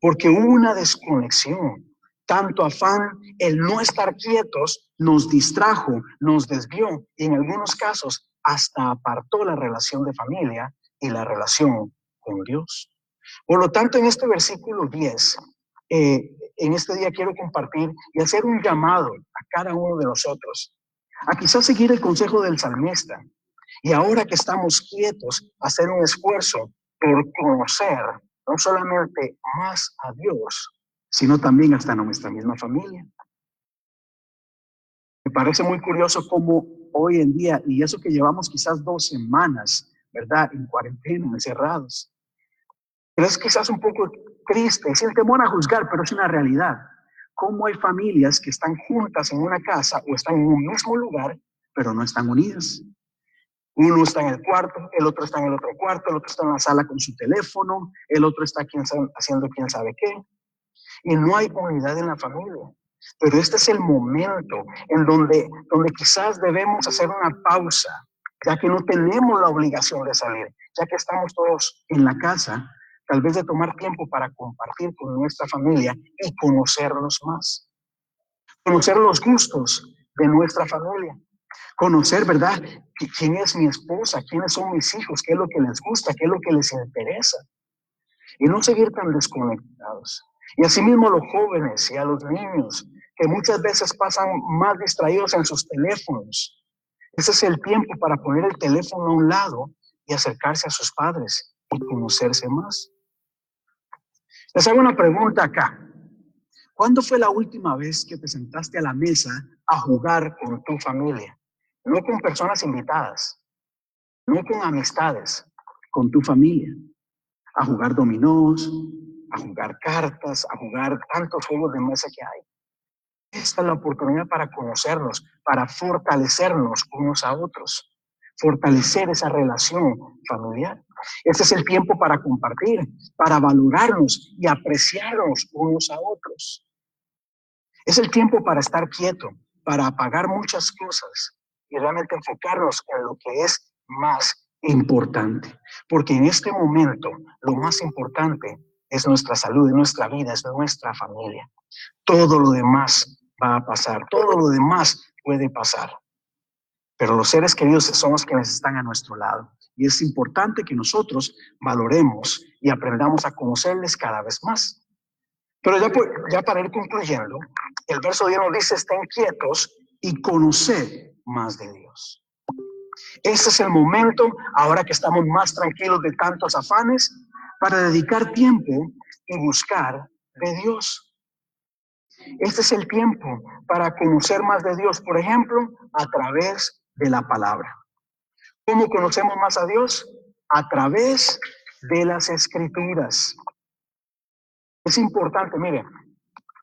Porque hubo una desconexión, tanto afán, el no estar quietos nos distrajo, nos desvió y en algunos casos hasta apartó la relación de familia y la relación con Dios. Por lo tanto, en este versículo 10, eh, en este día quiero compartir y hacer un llamado a cada uno de nosotros a quizás seguir el consejo del salmista. Y ahora que estamos quietos, hacer un esfuerzo por conocer no solamente más a Dios, sino también hasta nuestra misma familia. Me parece muy curioso cómo hoy en día, y eso que llevamos quizás dos semanas, ¿verdad? En cuarentena, encerrados. Pero es quizás un poco triste, sin temor a juzgar, pero es una realidad cómo hay familias que están juntas en una casa o están en un mismo lugar, pero no están unidas. Uno está en el cuarto, el otro está en el otro cuarto, el otro está en la sala con su teléfono, el otro está haciendo quién sabe qué. Y no hay unidad en la familia. Pero este es el momento en donde, donde quizás debemos hacer una pausa, ya que no tenemos la obligación de salir, ya que estamos todos en la casa, tal vez de tomar tiempo para compartir con nuestra familia y conocerlos más. Conocer los gustos de nuestra familia. Conocer, ¿verdad? ¿Quién es mi esposa? ¿Quiénes son mis hijos? ¿Qué es lo que les gusta? ¿Qué es lo que les interesa? Y no seguir tan desconectados. Y asimismo los jóvenes y a los niños, que muchas veces pasan más distraídos en sus teléfonos. Ese es el tiempo para poner el teléfono a un lado y acercarse a sus padres y conocerse más. Les hago una pregunta acá. ¿Cuándo fue la última vez que te sentaste a la mesa a jugar con tu familia? No con personas invitadas, no con amistades, con tu familia. A jugar dominós, a jugar cartas, a jugar tantos juegos de mesa que hay. Esta es la oportunidad para conocernos, para fortalecernos unos a otros, fortalecer esa relación familiar. Este es el tiempo para compartir, para valorarnos y apreciarnos unos a otros. Es el tiempo para estar quieto, para apagar muchas cosas y realmente enfocarnos en lo que es más importante. Porque en este momento lo más importante es nuestra salud, es nuestra vida, es nuestra familia. Todo lo demás va a pasar, todo lo demás puede pasar. Pero los seres queridos son los quienes están a nuestro lado. Y es importante que nosotros valoremos y aprendamos a conocerles cada vez más. Pero ya, ya para ir concluyendo, el verso 10 nos dice, estén quietos y conocer más de Dios. Ese es el momento, ahora que estamos más tranquilos de tantos afanes, para dedicar tiempo y buscar de Dios. Este es el tiempo para conocer más de Dios, por ejemplo, a través de la palabra. ¿Cómo conocemos más a Dios? A través de las escrituras. Es importante, mire,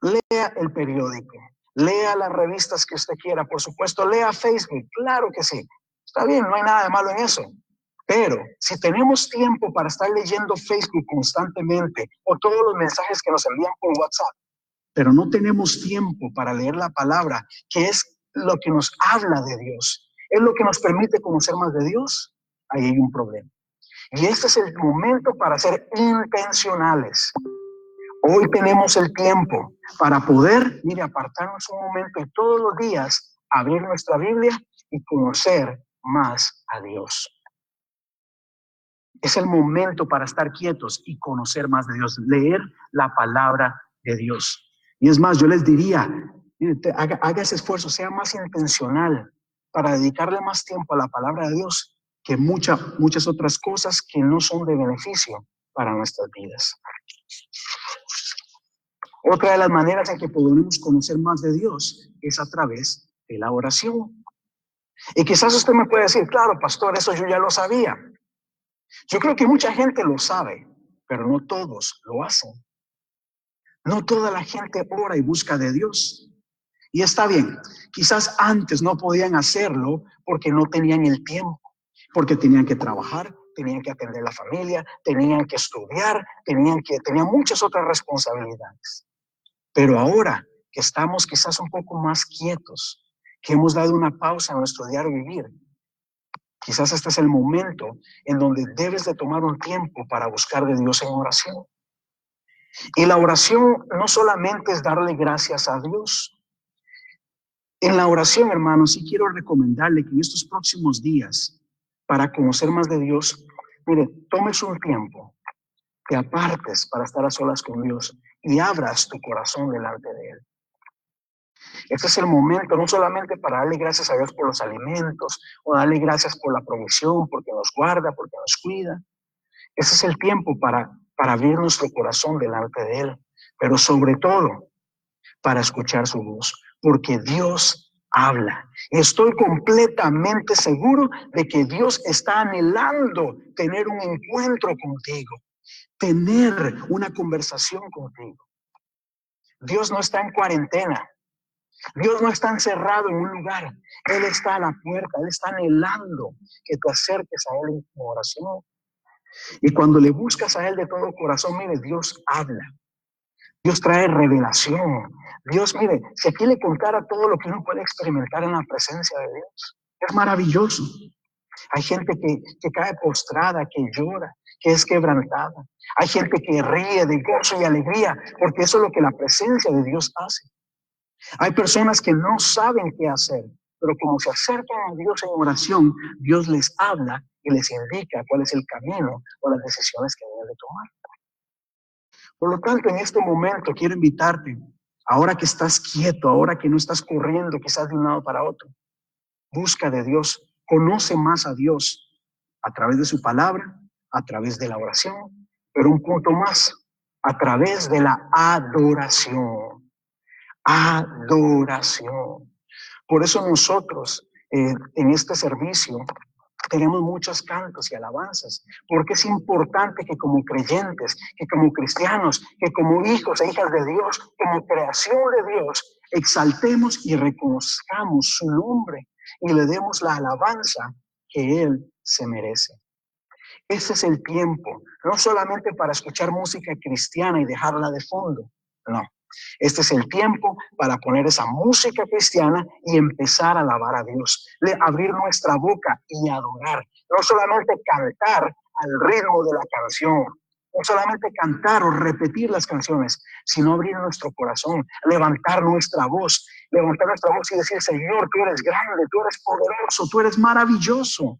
lea el periódico, lea las revistas que usted quiera, por supuesto, lea Facebook, claro que sí. Está bien, no hay nada de malo en eso. Pero si tenemos tiempo para estar leyendo Facebook constantemente o todos los mensajes que nos envían por WhatsApp, pero no tenemos tiempo para leer la palabra, que es lo que nos habla de Dios, es lo que nos permite conocer más de Dios, ahí hay un problema. Y este es el momento para ser intencionales. Hoy tenemos el tiempo para poder, mire, apartarnos un momento todos los días abrir nuestra Biblia y conocer más a Dios. Es el momento para estar quietos y conocer más de Dios, leer la palabra de Dios. Y es más, yo les diría, haga, haga ese esfuerzo, sea más intencional para dedicarle más tiempo a la palabra de Dios que muchas muchas otras cosas que no son de beneficio para nuestras vidas. Otra de las maneras en que podemos conocer más de Dios es a través de la oración. Y quizás usted me puede decir, claro, pastor, eso yo ya lo sabía. Yo creo que mucha gente lo sabe, pero no todos lo hacen. No toda la gente ora y busca de Dios. Y está bien, quizás antes no podían hacerlo porque no tenían el tiempo, porque tenían que trabajar, tenían que atender la familia, tenían que estudiar, tenían que tenían muchas otras responsabilidades. Pero ahora que estamos quizás un poco más quietos, que hemos dado una pausa en nuestro diario vivir, quizás este es el momento en donde debes de tomar un tiempo para buscar de Dios en oración. Y la oración no solamente es darle gracias a Dios. En la oración, hermanos, sí quiero recomendarle que en estos próximos días, para conocer más de Dios, mire, tomes un tiempo, te apartes para estar a solas con Dios y abras tu corazón delante de Él. Este es el momento no solamente para darle gracias a Dios por los alimentos o darle gracias por la provisión, porque nos guarda, porque nos cuida. Ese es el tiempo para, para abrir nuestro corazón delante de Él, pero sobre todo para escuchar su voz, porque Dios habla. Estoy completamente seguro de que Dios está anhelando tener un encuentro contigo, tener una conversación contigo. Dios no está en cuarentena. Dios no está encerrado en un lugar. Él está a la puerta. Él está anhelando que te acerques a Él en tu oración. Y cuando le buscas a Él de todo corazón, mire, Dios habla. Dios trae revelación. Dios, mire, si aquí le contara todo lo que uno puede experimentar en la presencia de Dios, es maravilloso. Hay gente que, que cae postrada, que llora, que es quebrantada. Hay gente que ríe de gozo y alegría, porque eso es lo que la presencia de Dios hace. Hay personas que no saben qué hacer, pero como se acercan a Dios en oración, Dios les habla y les indica cuál es el camino o las decisiones que deben de tomar. Por lo tanto, en este momento quiero invitarte, ahora que estás quieto, ahora que no estás corriendo quizás de un lado para otro, busca de Dios, conoce más a Dios a través de su palabra, a través de la oración, pero un punto más, a través de la adoración adoración. Por eso nosotros eh, en este servicio tenemos muchos cantos y alabanzas, porque es importante que como creyentes, que como cristianos, que como hijos e hijas de Dios, como creación de Dios, exaltemos y reconozcamos su nombre y le demos la alabanza que Él se merece. Ese es el tiempo, no solamente para escuchar música cristiana y dejarla de fondo, no. Este es el tiempo para poner esa música cristiana y empezar a alabar a Dios, abrir nuestra boca y adorar. No solamente cantar al ritmo de la canción, no solamente cantar o repetir las canciones, sino abrir nuestro corazón, levantar nuestra voz, levantar nuestra voz y decir, Señor, tú eres grande, tú eres poderoso, tú eres maravilloso,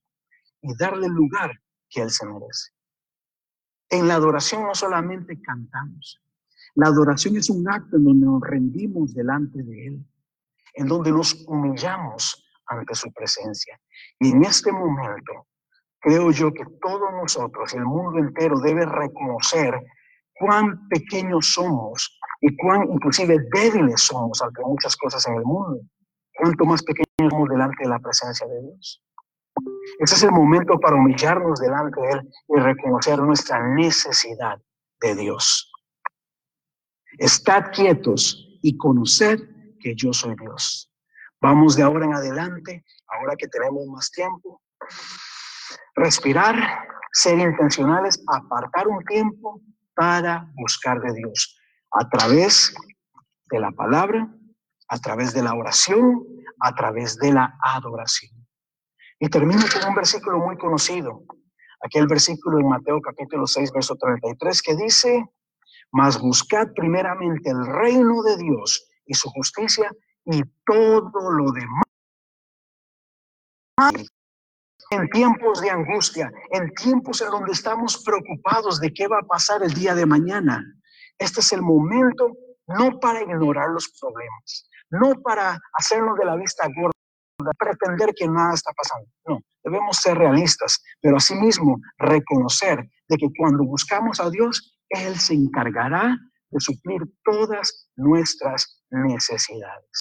y darle lugar que Él se merece. En la adoración no solamente cantamos, la adoración es un acto en donde nos rendimos delante de Él, en donde nos humillamos ante su presencia. Y en este momento, creo yo que todos nosotros, el mundo entero, debe reconocer cuán pequeños somos y cuán inclusive débiles somos ante muchas cosas en el mundo. Cuánto más pequeños somos delante de la presencia de Dios. Ese es el momento para humillarnos delante de Él y reconocer nuestra necesidad de Dios. Estad quietos y conoced que yo soy Dios. Vamos de ahora en adelante, ahora que tenemos más tiempo, respirar, ser intencionales, apartar un tiempo para buscar de Dios a través de la palabra, a través de la oración, a través de la adoración. Y termino con un versículo muy conocido, aquel versículo en Mateo capítulo 6, verso 33, que dice, mas buscad primeramente el reino de Dios y su justicia y todo lo demás. En tiempos de angustia, en tiempos en donde estamos preocupados de qué va a pasar el día de mañana, este es el momento no para ignorar los problemas, no para hacernos de la vista gorda, pretender que nada está pasando. No, debemos ser realistas, pero asimismo reconocer de que cuando buscamos a Dios, él se encargará de suplir todas nuestras necesidades.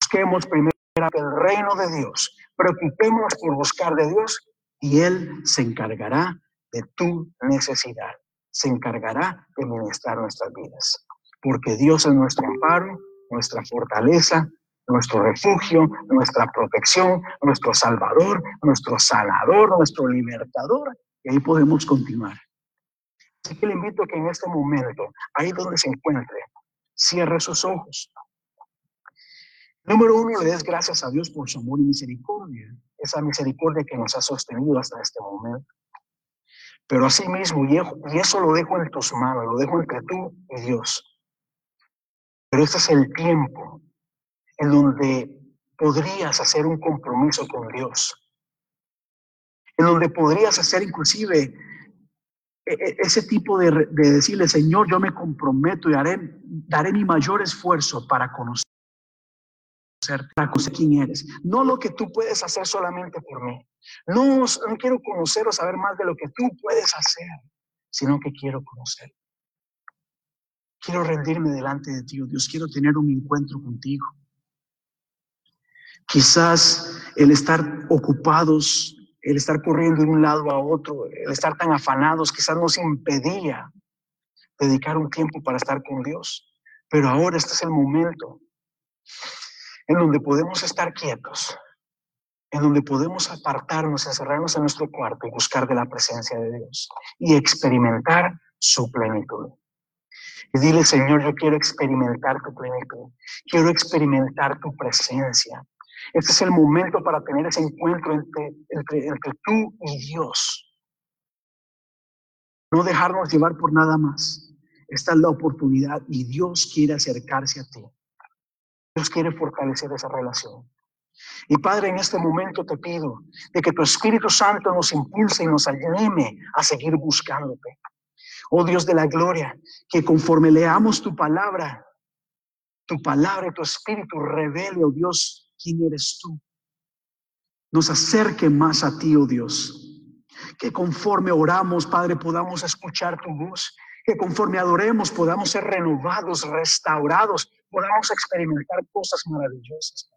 Busquemos primero el reino de Dios, Preocupémonos por buscar de Dios y Él se encargará de tu necesidad, se encargará de ministrar nuestras vidas, porque Dios es nuestro amparo, nuestra fortaleza, nuestro refugio, nuestra protección, nuestro salvador, nuestro sanador, nuestro libertador, y ahí podemos continuar. Así que le invito a que en este momento, ahí donde se encuentre, cierre sus ojos. Número uno, le des gracias a Dios por su amor y misericordia, esa misericordia que nos ha sostenido hasta este momento. Pero así mismo, y eso lo dejo en tus manos, lo dejo entre tú y Dios. Pero este es el tiempo en donde podrías hacer un compromiso con Dios, en donde podrías hacer inclusive e, e, ese tipo de, decirle, Señor, yo me comprometo y haré, daré mi mayor esfuerzo para conocer, para conocer quién eres. No lo que tú puedes hacer solamente por mí. No, no quiero conocer o saber más de lo que tú puedes hacer, sino que quiero conocer. Quiero rendirme delante de ti, oh Dios. Quiero tener un encuentro contigo. Quizás el estar ocupados el estar corriendo de un lado a otro, el estar tan afanados, quizás nos impedía dedicar un tiempo para estar con Dios. Pero ahora este es el momento en donde podemos estar quietos, en donde podemos apartarnos, encerrarnos en nuestro cuarto y buscar de la presencia de Dios y experimentar su plenitud. Y dile, Señor, yo quiero experimentar tu plenitud, quiero experimentar tu presencia, este es el momento para tener ese encuentro entre, entre, tú y Dios. No dejarnos llevar por nada más. Esta es la oportunidad y Dios quiere acercarse a ti. Dios quiere fortalecer esa relación. Y Padre, en este momento te pido de que tu Espíritu Santo nos impulse y nos anime a seguir buscándote. Oh Dios de la gloria, que conforme leamos tu palabra, tu palabra y tu Espíritu revele, oh Dios, quién eres tú. Nos acerque más a ti, oh Dios. Que conforme oramos, Padre, podamos escuchar tu voz. Que conforme adoremos podamos ser renovados, restaurados, podamos experimentar cosas maravillosas.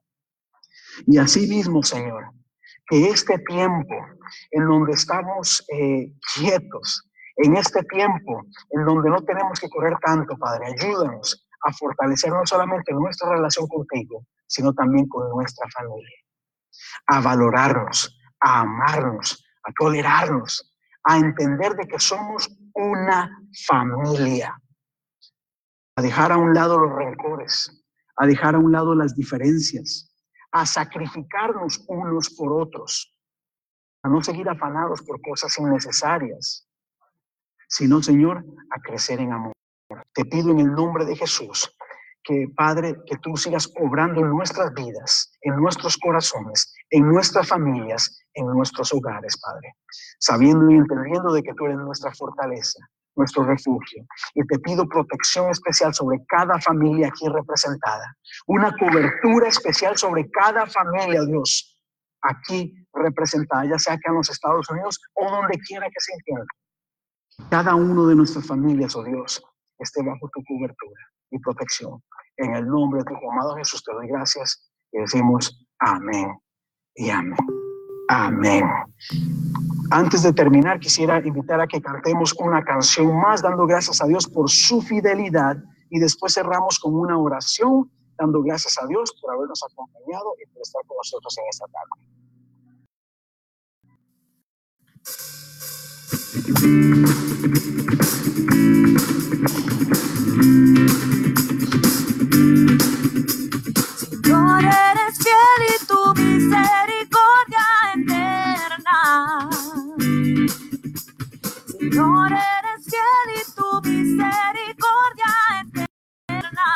Y así mismo, Señor, que este tiempo en donde estamos eh, quietos, en este tiempo en donde no tenemos que correr tanto, Padre, ayúdanos a fortalecer no solamente nuestra relación contigo, sino también con nuestra familia. A valorarnos, a amarnos, a tolerarnos, a entender de que somos una familia. A dejar a un lado los rencores, a dejar a un lado las diferencias, a sacrificarnos unos por otros, a no seguir afanados por cosas innecesarias, sino, Señor, a crecer en amor. Te pido en el nombre de Jesús que, Padre, que tú sigas obrando en nuestras vidas, en nuestros corazones, en nuestras familias, en nuestros hogares, Padre, sabiendo y entendiendo de que tú eres nuestra fortaleza, nuestro refugio. Y te pido protección especial sobre cada familia aquí representada, una cobertura especial sobre cada familia, Dios, aquí representada, ya sea que en los Estados Unidos o donde quiera que se encuentre. Cada uno de nuestras familias, oh Dios, esté bajo tu cobertura y protección. En el nombre de tu amado Jesús te doy gracias y decimos amén y amén. Amén. Antes de terminar, quisiera invitar a que cantemos una canción más, dando gracias a Dios por su fidelidad y después cerramos con una oración, dando gracias a Dios por habernos acompañado y por estar con nosotros en esta tarde. Señor, eres fiel y tu misericordia eterna. Señor, eres fiel y tu misericordia eterna.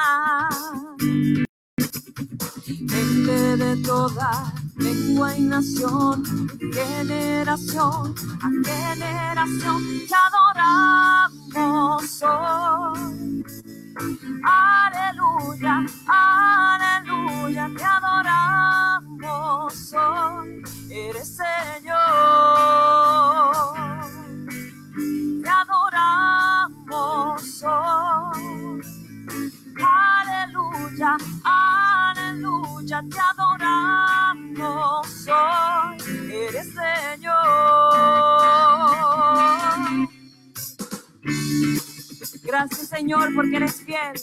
Mente de toda lengua y nación, generación a generación te adoramos hoy. Aleluya, aleluya, Señor porque eres fiel.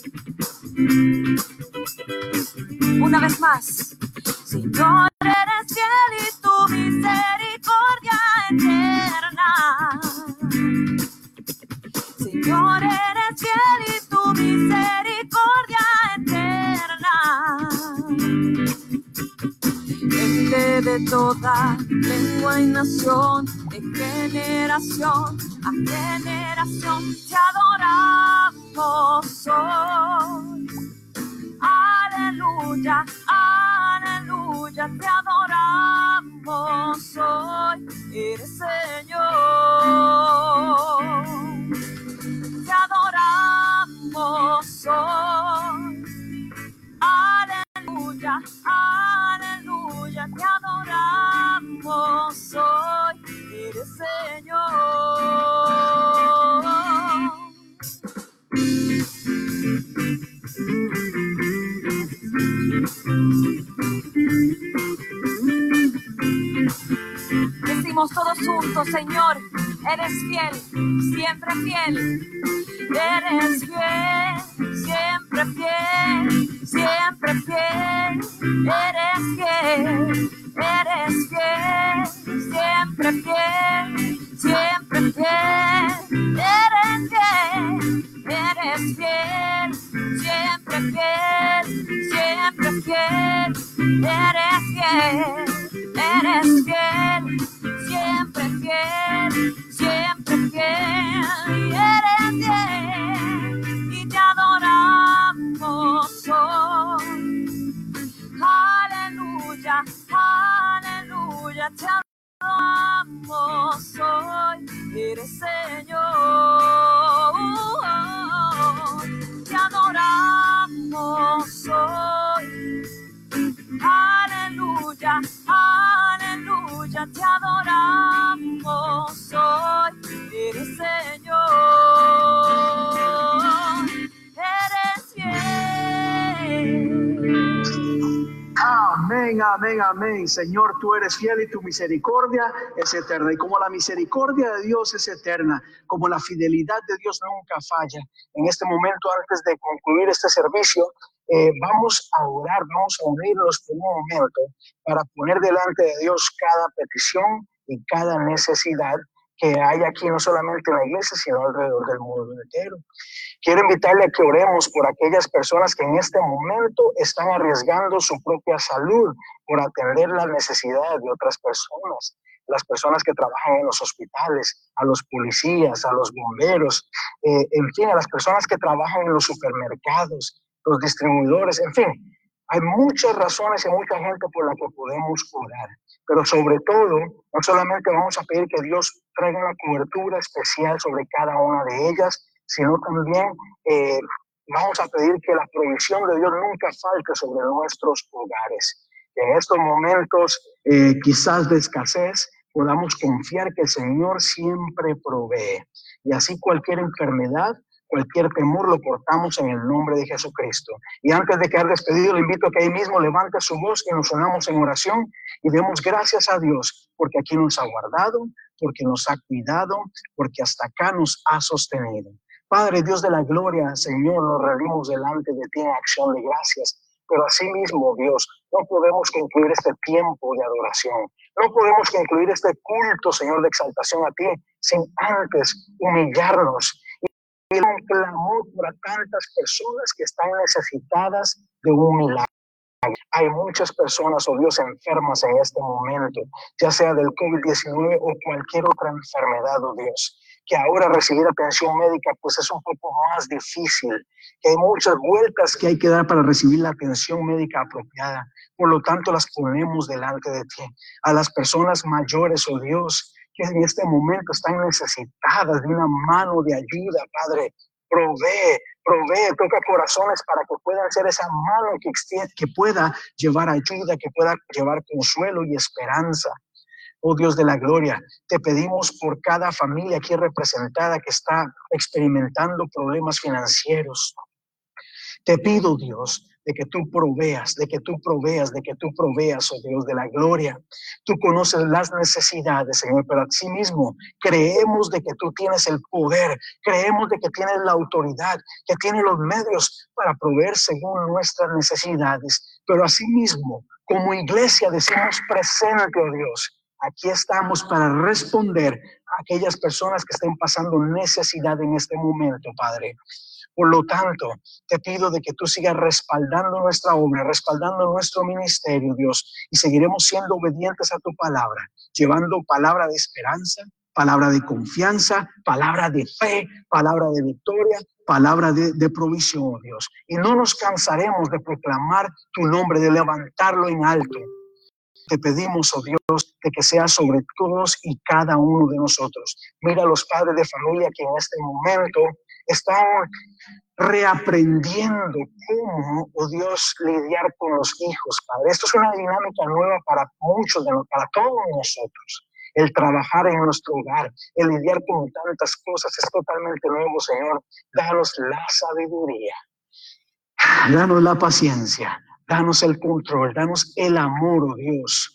Una vez más. Señor, eres fiel y tu misericordia eterna. Señor, eres fiel y tu misericordia eterna. Gente de toda lengua y nación, de generación a generación, Amén, amén. Señor, tú eres fiel y tu misericordia es eterna. Y como la misericordia de Dios es eterna, como la fidelidad de Dios nunca falla. En este momento, antes de concluir este servicio, eh, vamos a orar, vamos a unirnos por un momento para poner delante de Dios cada petición y cada necesidad que hay aquí, no solamente en la iglesia, sino alrededor del mundo entero. Quiero invitarle a que oremos por aquellas personas que en este momento están arriesgando su propia salud por atender la necesidad de otras personas. Las personas que trabajan en los hospitales, a los policías, a los bomberos, eh, en fin, a las personas que trabajan en los supermercados, los distribuidores, en fin. Hay muchas razones y mucha gente por la que podemos orar, pero sobre todo, no solamente vamos a pedir que Dios traiga una cobertura especial sobre cada una de ellas, sino también eh, vamos a pedir que la provisión de Dios nunca falte sobre nuestros hogares. En estos momentos, eh, quizás de escasez, podamos confiar que el Señor siempre provee. Y así cualquier enfermedad, cualquier temor lo cortamos en el nombre de Jesucristo. Y antes de quedar despedido, le invito a que ahí mismo levante su voz y nos unamos en oración y demos gracias a Dios porque aquí nos ha guardado, porque nos ha cuidado, porque hasta acá nos ha sostenido. Padre Dios de la gloria, Señor, nos rendimos delante de ti en acción de gracias. Pero asimismo, Dios, no podemos concluir este tiempo de adoración. No podemos concluir este culto, Señor, de exaltación a ti, sin antes humillarnos y un clamor para tantas personas que están necesitadas de un milagro. Hay muchas personas, oh Dios, enfermas en este momento, ya sea del COVID-19 o cualquier otra enfermedad, oh Dios, que ahora recibir atención médica pues es un poco más difícil, que hay muchas vueltas que hay que dar para recibir la atención médica apropiada. Por lo tanto, las ponemos delante de ti. A las personas mayores, oh Dios, que en este momento están necesitadas de una mano de ayuda, Padre, provee, provee, toca corazones para que puedan ser esa mano que, que pueda llevar ayuda, que pueda llevar consuelo y esperanza. Oh Dios de la gloria, te pedimos por cada familia aquí representada que está experimentando problemas financieros. Te pido, Dios, de que tú proveas, de que tú proveas, de que tú proveas, oh Dios de la gloria. Tú conoces las necesidades, Señor, pero asimismo creemos de que tú tienes el poder, creemos de que tienes la autoridad, que tienes los medios para proveer según nuestras necesidades. Pero asimismo, como iglesia decimos presente, oh Dios, aquí estamos para responder a aquellas personas que estén pasando necesidad en este momento, Padre. Por lo tanto, te pido de que tú sigas respaldando nuestra obra, respaldando nuestro ministerio, Dios, y seguiremos siendo obedientes a tu palabra, llevando palabra de esperanza, palabra de confianza, palabra de fe, palabra de victoria, palabra de, de, provisión, Dios. Y no nos cansaremos de proclamar tu nombre, de levantarlo en alto. Te pedimos, oh Dios, de que sea sobre todos y cada uno de nosotros. Mira a los padres de familia que en este momento están reaprendiendo cómo, oh Dios, lidiar con los hijos, Padre. Esto es una dinámica nueva para muchos de para todos nosotros. El trabajar en nuestro hogar, el lidiar con tantas cosas es totalmente nuevo, Señor. Danos la sabiduría, danos la paciencia, danos el control, danos el amor, oh Dios.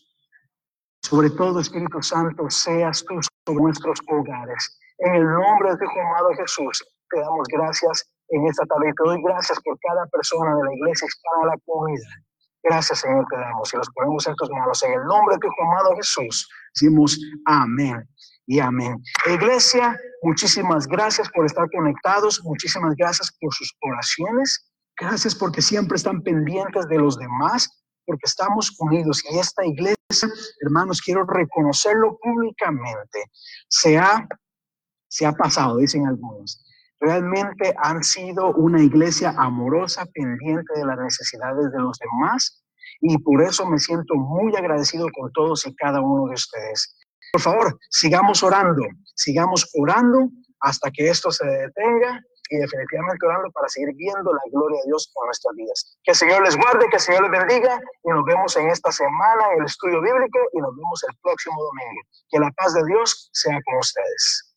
Sobre todo, Espíritu Santo, seas tú sobre nuestros hogares. En el nombre de tu amado Jesús, te damos gracias en esta tarde. Te doy gracias por cada persona de la iglesia hispana la comunidad. Gracias, Señor, te damos y los ponemos en tus manos. En el nombre de tu amado Jesús, decimos amén y amén. Iglesia, muchísimas gracias por estar conectados. Muchísimas gracias por sus oraciones. Gracias porque siempre están pendientes de los demás, porque estamos unidos. Y esta iglesia, hermanos, quiero reconocerlo públicamente. Se ha, se ha pasado, dicen algunos Realmente han sido una iglesia amorosa, pendiente de las necesidades de los demás y por eso me siento muy agradecido con todos y cada uno de ustedes. Por favor, sigamos orando, sigamos orando hasta que esto se detenga y definitivamente orando para seguir viendo la gloria de Dios en nuestras vidas. Que el Señor les guarde, que el Señor les bendiga y nos vemos en esta semana en el estudio bíblico y nos vemos el próximo domingo. Que la paz de Dios sea con ustedes.